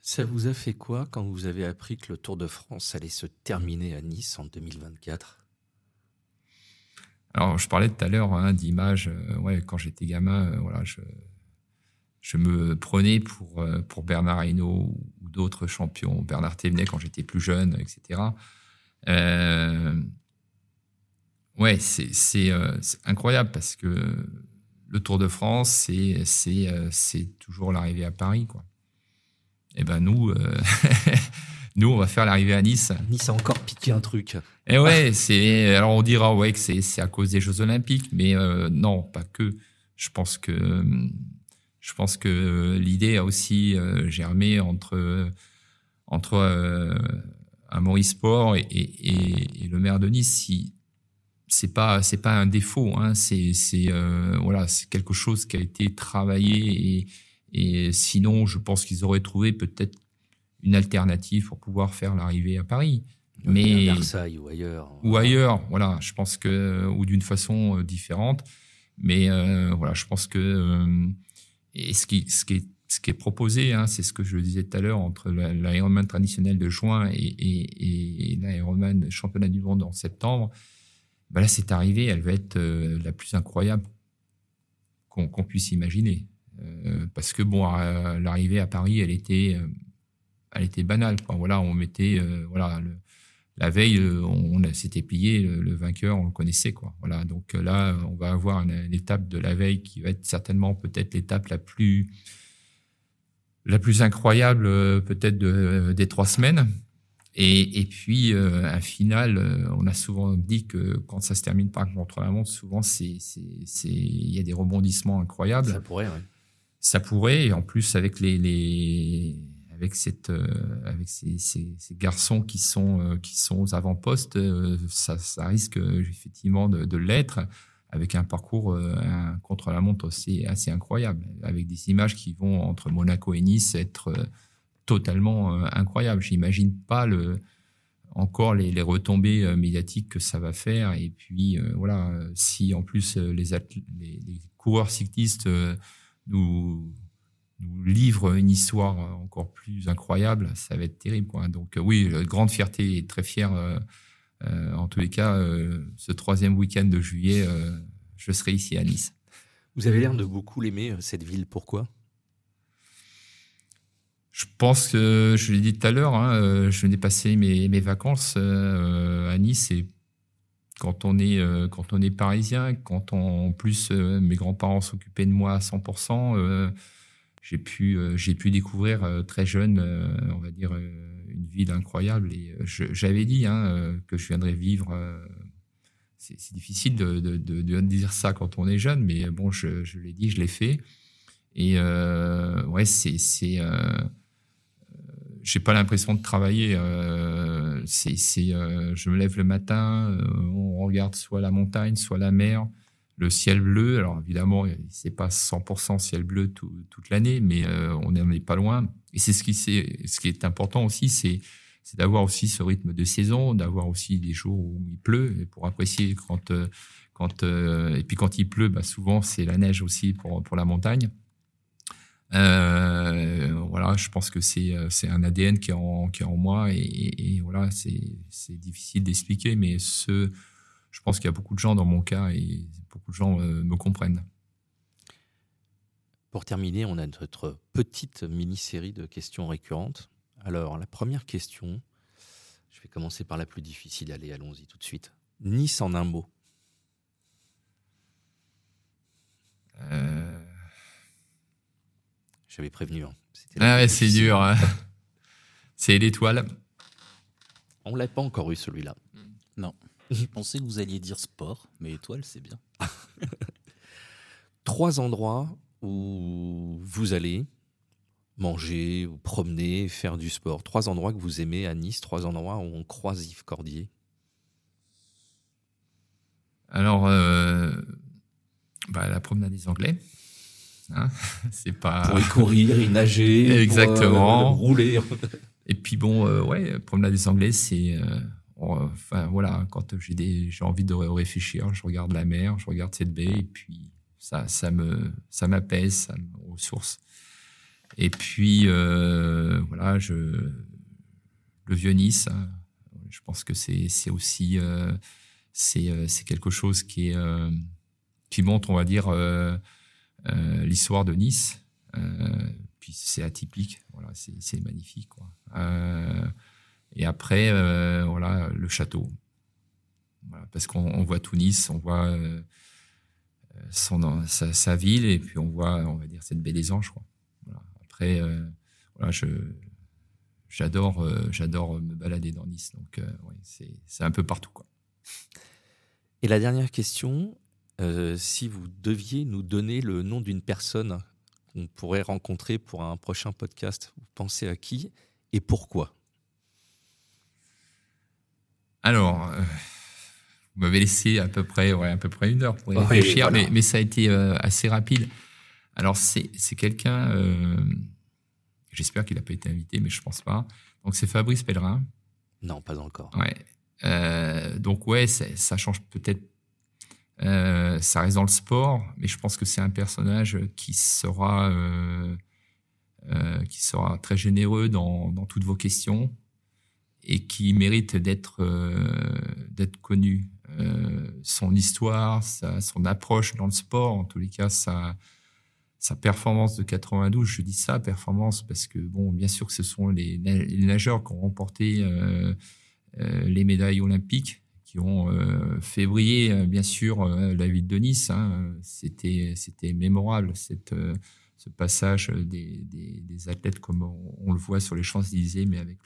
Ça vous a fait quoi quand vous avez appris que le Tour de France allait se terminer à Nice en 2024 alors, je parlais tout à l'heure hein, d'images. Euh, ouais, quand j'étais gamin, voilà, je, je me prenais pour pour Bernard Hinault ou d'autres champions, Bernard Thévenet quand j'étais plus jeune, etc. Ouais, c'est euh, incroyable parce que le Tour de France, c'est c'est euh, toujours l'arrivée à Paris, quoi. Et eh ben nous, euh, [LAUGHS] nous, on va faire l'arrivée à Nice. Nice a encore piqué un truc. Et ouais, c'est alors on dira ouais que c'est à cause des Jeux Olympiques, mais non, pas que. Je pense que je pense que l'idée a aussi germé entre entre un Maurice Sport et, et, et, le maire de Nice. Si c'est pas c'est pas un défaut hein, c'est c'est euh, voilà c'est quelque chose qui a été travaillé et et sinon je pense qu'ils auraient trouvé peut-être une alternative pour pouvoir faire l'arrivée à Paris. Mais à Versailles ou ailleurs ou ailleurs voilà. Je pense que ou d'une façon euh, différente. Mais euh, voilà je pense que euh, et ce qui ce qui est ce qui est proposé, hein, c'est ce que je disais tout à l'heure entre l'Ironman traditionnel de juin et, et, et l'Ironman championnat du monde en septembre bah là, c'est arrivé, elle va être euh, la plus incroyable qu'on puisse imaginer. Euh, parce que bon, l'arrivée à Paris, elle était, euh, elle était banale. Voilà, on mettait, voilà, la veille, on, s'était plié, le, vainqueur, on le connaissait. Voilà, donc là, on va avoir une, étape de la veille qui va être certainement peut-être l'étape la plus, la plus incroyable, peut-être des trois semaines. Et, et puis, euh, un final, euh, on a souvent dit que quand ça se termine par contre-la-montre, souvent, c'est, c'est, il y a des rebondissements incroyables. Ça pourrait, oui. Ça pourrait, et en plus, avec les, les avec cette, euh, avec ces, ces, ces, garçons qui sont, qui sont aux avant-postes, ça, ça risque effectivement de, de l'être avec un parcours un contre-la-montre aussi assez incroyable, avec des images qui vont entre Monaco et Nice être totalement euh, incroyable. J'imagine pas encore les, retombées euh, médiatiques que ça va faire. Et puis euh, voilà, si en plus les, coureurs cyclistes nous, livrent une histoire encore plus incroyable, ça va être terrible. Donc oui, grande fierté et très fier. en tous les cas, ce troisième week-end de juillet, je serai ici à Nice. Vous avez l'air de beaucoup l'aimer, cette ville. Pourquoi? Je pense que je l'ai dit tout à l'heure, hein, euh, je venais passer mes, mes vacances euh, à Nice et quand on est euh, quand on est parisien, quand en plus mes grands-parents s'occupaient de moi à 100%, j'ai pu j'ai pu découvrir très jeune, on va dire une ville incroyable et j'avais dit hein, que je viendrais vivre. c'est difficile de, dire ça quand on est jeune, mais bon, je, l'ai dit, je l'ai fait. Et ouais, c'est j'ai pas l'impression de travailler. Euh, c'est, euh, je me lève le matin, euh, on regarde soit la montagne, soit la mer, le ciel bleu. Alors évidemment, c'est pas 100% ciel bleu toute l'année, mais on n'en est pas loin. Et c'est ce qui, est important aussi, c'est, d'avoir aussi ce rythme de saison, d'avoir aussi des jours où il pleut, pour apprécier quand, quand, et puis quand il pleut, bah souvent c'est la neige aussi pour la montagne. Euh, voilà, je pense que c'est euh, un ADN qui est en qui est en moi et, et, voilà, c'est c'est difficile d'expliquer, mais ce, je pense qu'il y a beaucoup de gens dans mon cas et beaucoup de gens euh, me comprennent. Pour terminer, on a notre petite mini-série de questions récurrentes. Alors, la première question, je vais commencer par la plus difficile. Allez, allons-y tout de suite. Nice en un mot. J'avais prévenu. Hein. Ah ouais, c'est dur. Hein. c'est l'étoile. On l'a pas encore eu celui-là. Non. Je pensais que vous alliez dire sport, mais étoile, c'est bien. [LAUGHS] Trois endroits où vous allez manger, ou promener, faire du sport. Trois endroits que vous aimez à Nice, trois endroits où on croise Yves Cordier. Alors, euh, bah, la promenade des Anglais. Hein [LAUGHS] c'est pas. Pour y courir, y nager. Exactement. Pour, euh, rouler. [LAUGHS] Et puis bon, euh, ouais, promenade des Anglais, c'est. euh, enfin voilà, quand j'ai des, j'ai envie de réfléchir, je regarde la mer, je regarde cette baie, et puis ça, ça me, ça m'apaise, ça me ressource. Et puis euh, voilà, je, le vieux Nice, hein, je pense que c'est, aussi, euh, c'est, quelque chose qui est, qui montre, on va dire, euh, l'histoire de Nice. Euh, puis c'est atypique, voilà, c'est, magnifique, quoi. Euh, et après, euh, voilà, le château. Parce qu'on on voit tout Nice, on voit euh, son, sa, ville, et puis on voit, on va dire, cette baie des Anges. Quoi. Après, euh, voilà, je, j'adore, euh, j'adore me balader dans Nice, donc euh, c'est un peu partout. Quoi. Et la dernière question, euh, si vous deviez nous donner le nom d'une personne qu'on pourrait rencontrer pour un prochain podcast, vous pensez à qui et pourquoi? Alors, euh, vous m'avez laissé à peu près, ouais, à peu près une heure pour y réfléchir, voilà. mais, mais ça a été euh, assez rapide. Alors, c'est, quelqu'un, j'espère qu'il n'a pas été invité, mais je pense pas. Donc, c'est Fabrice Pellerin. Non, pas encore. Ouais. Donc, ouais, ça, ça change peut-être. Euh, ça reste dans le sport, mais je pense que c'est un personnage qui sera, euh, euh, qui sera très généreux dans, dans toutes vos questions et qui mérite d'être d'être connu. Son histoire, son approche dans le sport, en tous les cas, sa, sa performance de 92, je dis ça, performance, parce que, bon, bien sûr que ce sont les, na- les nageurs qui ont remporté les médailles olympiques, qui ont euh, fait briller, euh, bien sûr, euh, la ville de Nice. Hein, C'était c'était mémorable, cette, ce passage des, des, athlètes comme on, le voit sur les Champs-Élysées, mais avec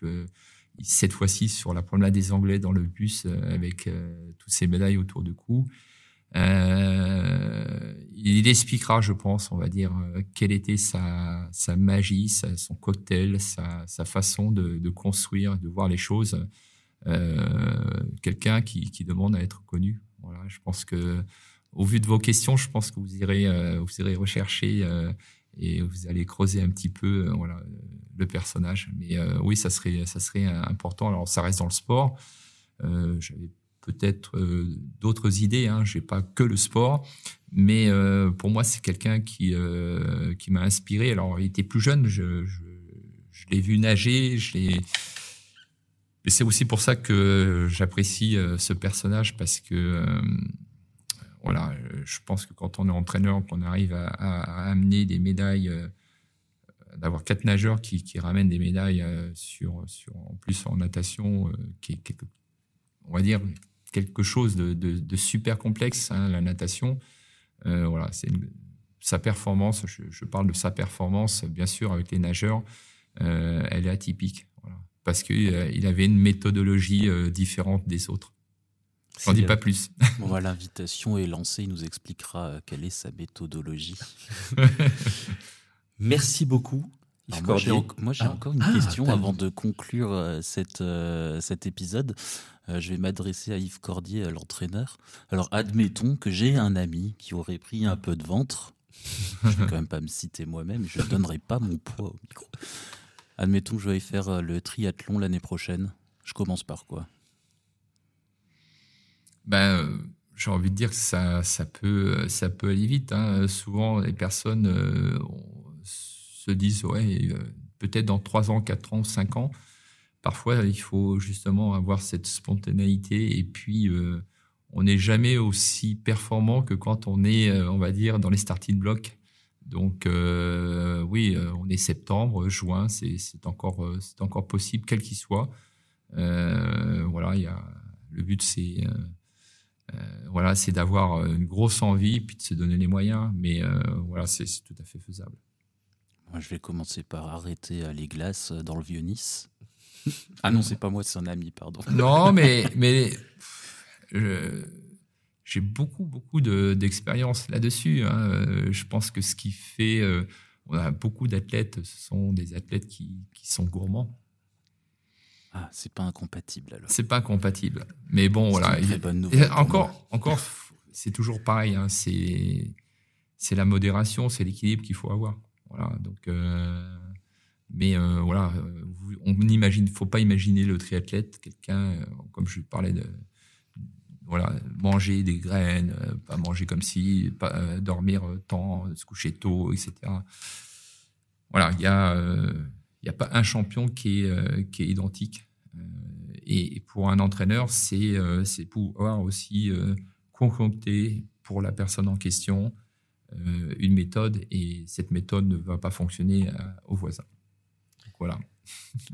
cette fois-ci sur la promenade des Anglais dans le bus avec toutes ces médailles autour du cou. Il expliquera, je pense, on va dire, quelle était sa, sa magie, son cocktail, sa, sa façon de construire, de voir les choses. Euh, Quelqu'un qui, demande à être connu. Voilà, je pense que, au vu de vos questions, je pense que vous irez, euh, vous rechercher euh, et vous allez creuser un petit peu, voilà, le personnage. Mais oui, ça serait, ça serait important. Alors, ça reste dans le sport. J'avais peut-être d'autres idées. Hein. J'ai pas que le sport, mais pour moi, c'est quelqu'un qui qui m'a inspiré. Alors, il était plus jeune. Je, je, je l'ai vu nager. Je l'ai. C'est aussi pour ça que j'apprécie euh, ce personnage parce que euh, voilà, je pense que quand on est entraîneur, qu'on arrive à, amener des médailles, euh, d'avoir quatre nageurs qui, ramènent des médailles sur, sur, en plus en natation, qui est quelque, on va dire quelque chose de, super complexe, hein, la natation. Voilà, c'est sa performance. Je, parle de sa performance, bien sûr, avec les nageurs. elle est atypique, parce qu'il il avait une méthodologie euh, différente des autres. J'en dis pas plus. [LAUGHS] Bon, l'invitation est lancée. Il nous expliquera euh, quelle est sa méthodologie. [LAUGHS] Merci beaucoup. Alors moi, j'ai Cordier. en- moi, j'ai Ah. encore une Ah, question avant de conclure euh, cette, euh, cet épisode. Euh, je vais m'adresser à Yves Cordier, l'entraîneur. Alors, admettons que j'ai un ami qui aurait pris un peu de ventre. Je vais [LAUGHS] quand même pas me citer moi-même. Je ne donnerai pas mon poids au micro. Admettons que je vais faire euh, le triathlon l'année prochaine. Je commence par quoi? Euh, j'ai envie de dire que ça, ça peut, euh, ça peut aller vite. Hein. Souvent, les personnes on- se disent, ouais, peut-être dans 3 ans, 4 ans, 5 ans. Parfois, il faut justement avoir cette spontanéité et puis on n'est jamais aussi performant que quand on est, on va dire, dans les starting blocks. Donc euh, oui, euh, on est septembre, juin, c'est encore, euh, c'est encore possible, quel qu'il soit. Euh, voilà, il y a le but, c'est euh, voilà, c'est d'avoir une grosse envie puis de se donner les moyens. Mais voilà, c'est tout à fait faisable. Moi, je vais commencer par arrêter à les glaces dans le vieux Nice. [LAUGHS] Ah non, c'est pas moi, c'est un ami, pardon. Non, mais mais [LAUGHS] je- j'ai beaucoup beaucoup de- d'expérience là-dessus. hein. Euh, Je pense que ce qui fait, euh, on a beaucoup d'athlètes, ce sont des athlètes qui, qui sont gourmands. Ah, c'est pas incompatible alors. C'est pas compatible. Mais bon, voilà. une très bonne nouvelle. encore, encore, c'est toujours pareil. Hein, c'est c'est la modération, c'est l'équilibre qu'il faut avoir. Voilà. Donc, euh, mais euh, voilà, on imagine, faut pas imaginer le triathlète, quelqu'un comme je parlais de voilà, manger des graines, pas manger comme si, pas dormir tant, se coucher tôt, etc. Voilà, il y a il n'y a pas un champion qui est, qui est identique. Et pour un entraîneur, c'est c'est pouvoir aussi concocter pour la personne en question euh, une méthode et cette méthode ne va pas fonctionner euh, au voisin. voilà.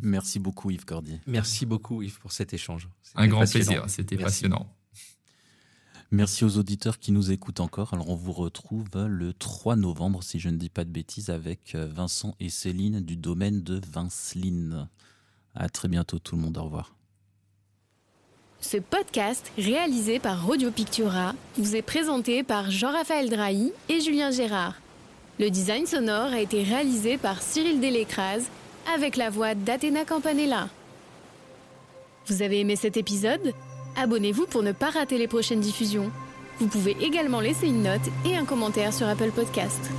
Merci beaucoup Yves Cordier. Merci beaucoup Yves pour cet échange. Un grand plaisir, c'était passionnant. Merci aux auditeurs qui nous écoutent encore. Alors on vous retrouve le 3 novembre, si je ne dis pas de bêtises, avec euh, Vincent et Céline du domaine de Vinceline. À très bientôt tout le monde, au revoir. Ce podcast, réalisé par Radio Pictura, vous est présenté par Jean-Raphaël Drahi et Julien Gérard. Le design sonore a été réalisé par Cyril Delécrase avec la voix d'Athéna Campanella. Vous avez aimé cet épisode? Abonnez-vous pour ne pas rater les prochaines diffusions. Vous pouvez également laisser une note et un commentaire sur Apple Podcast.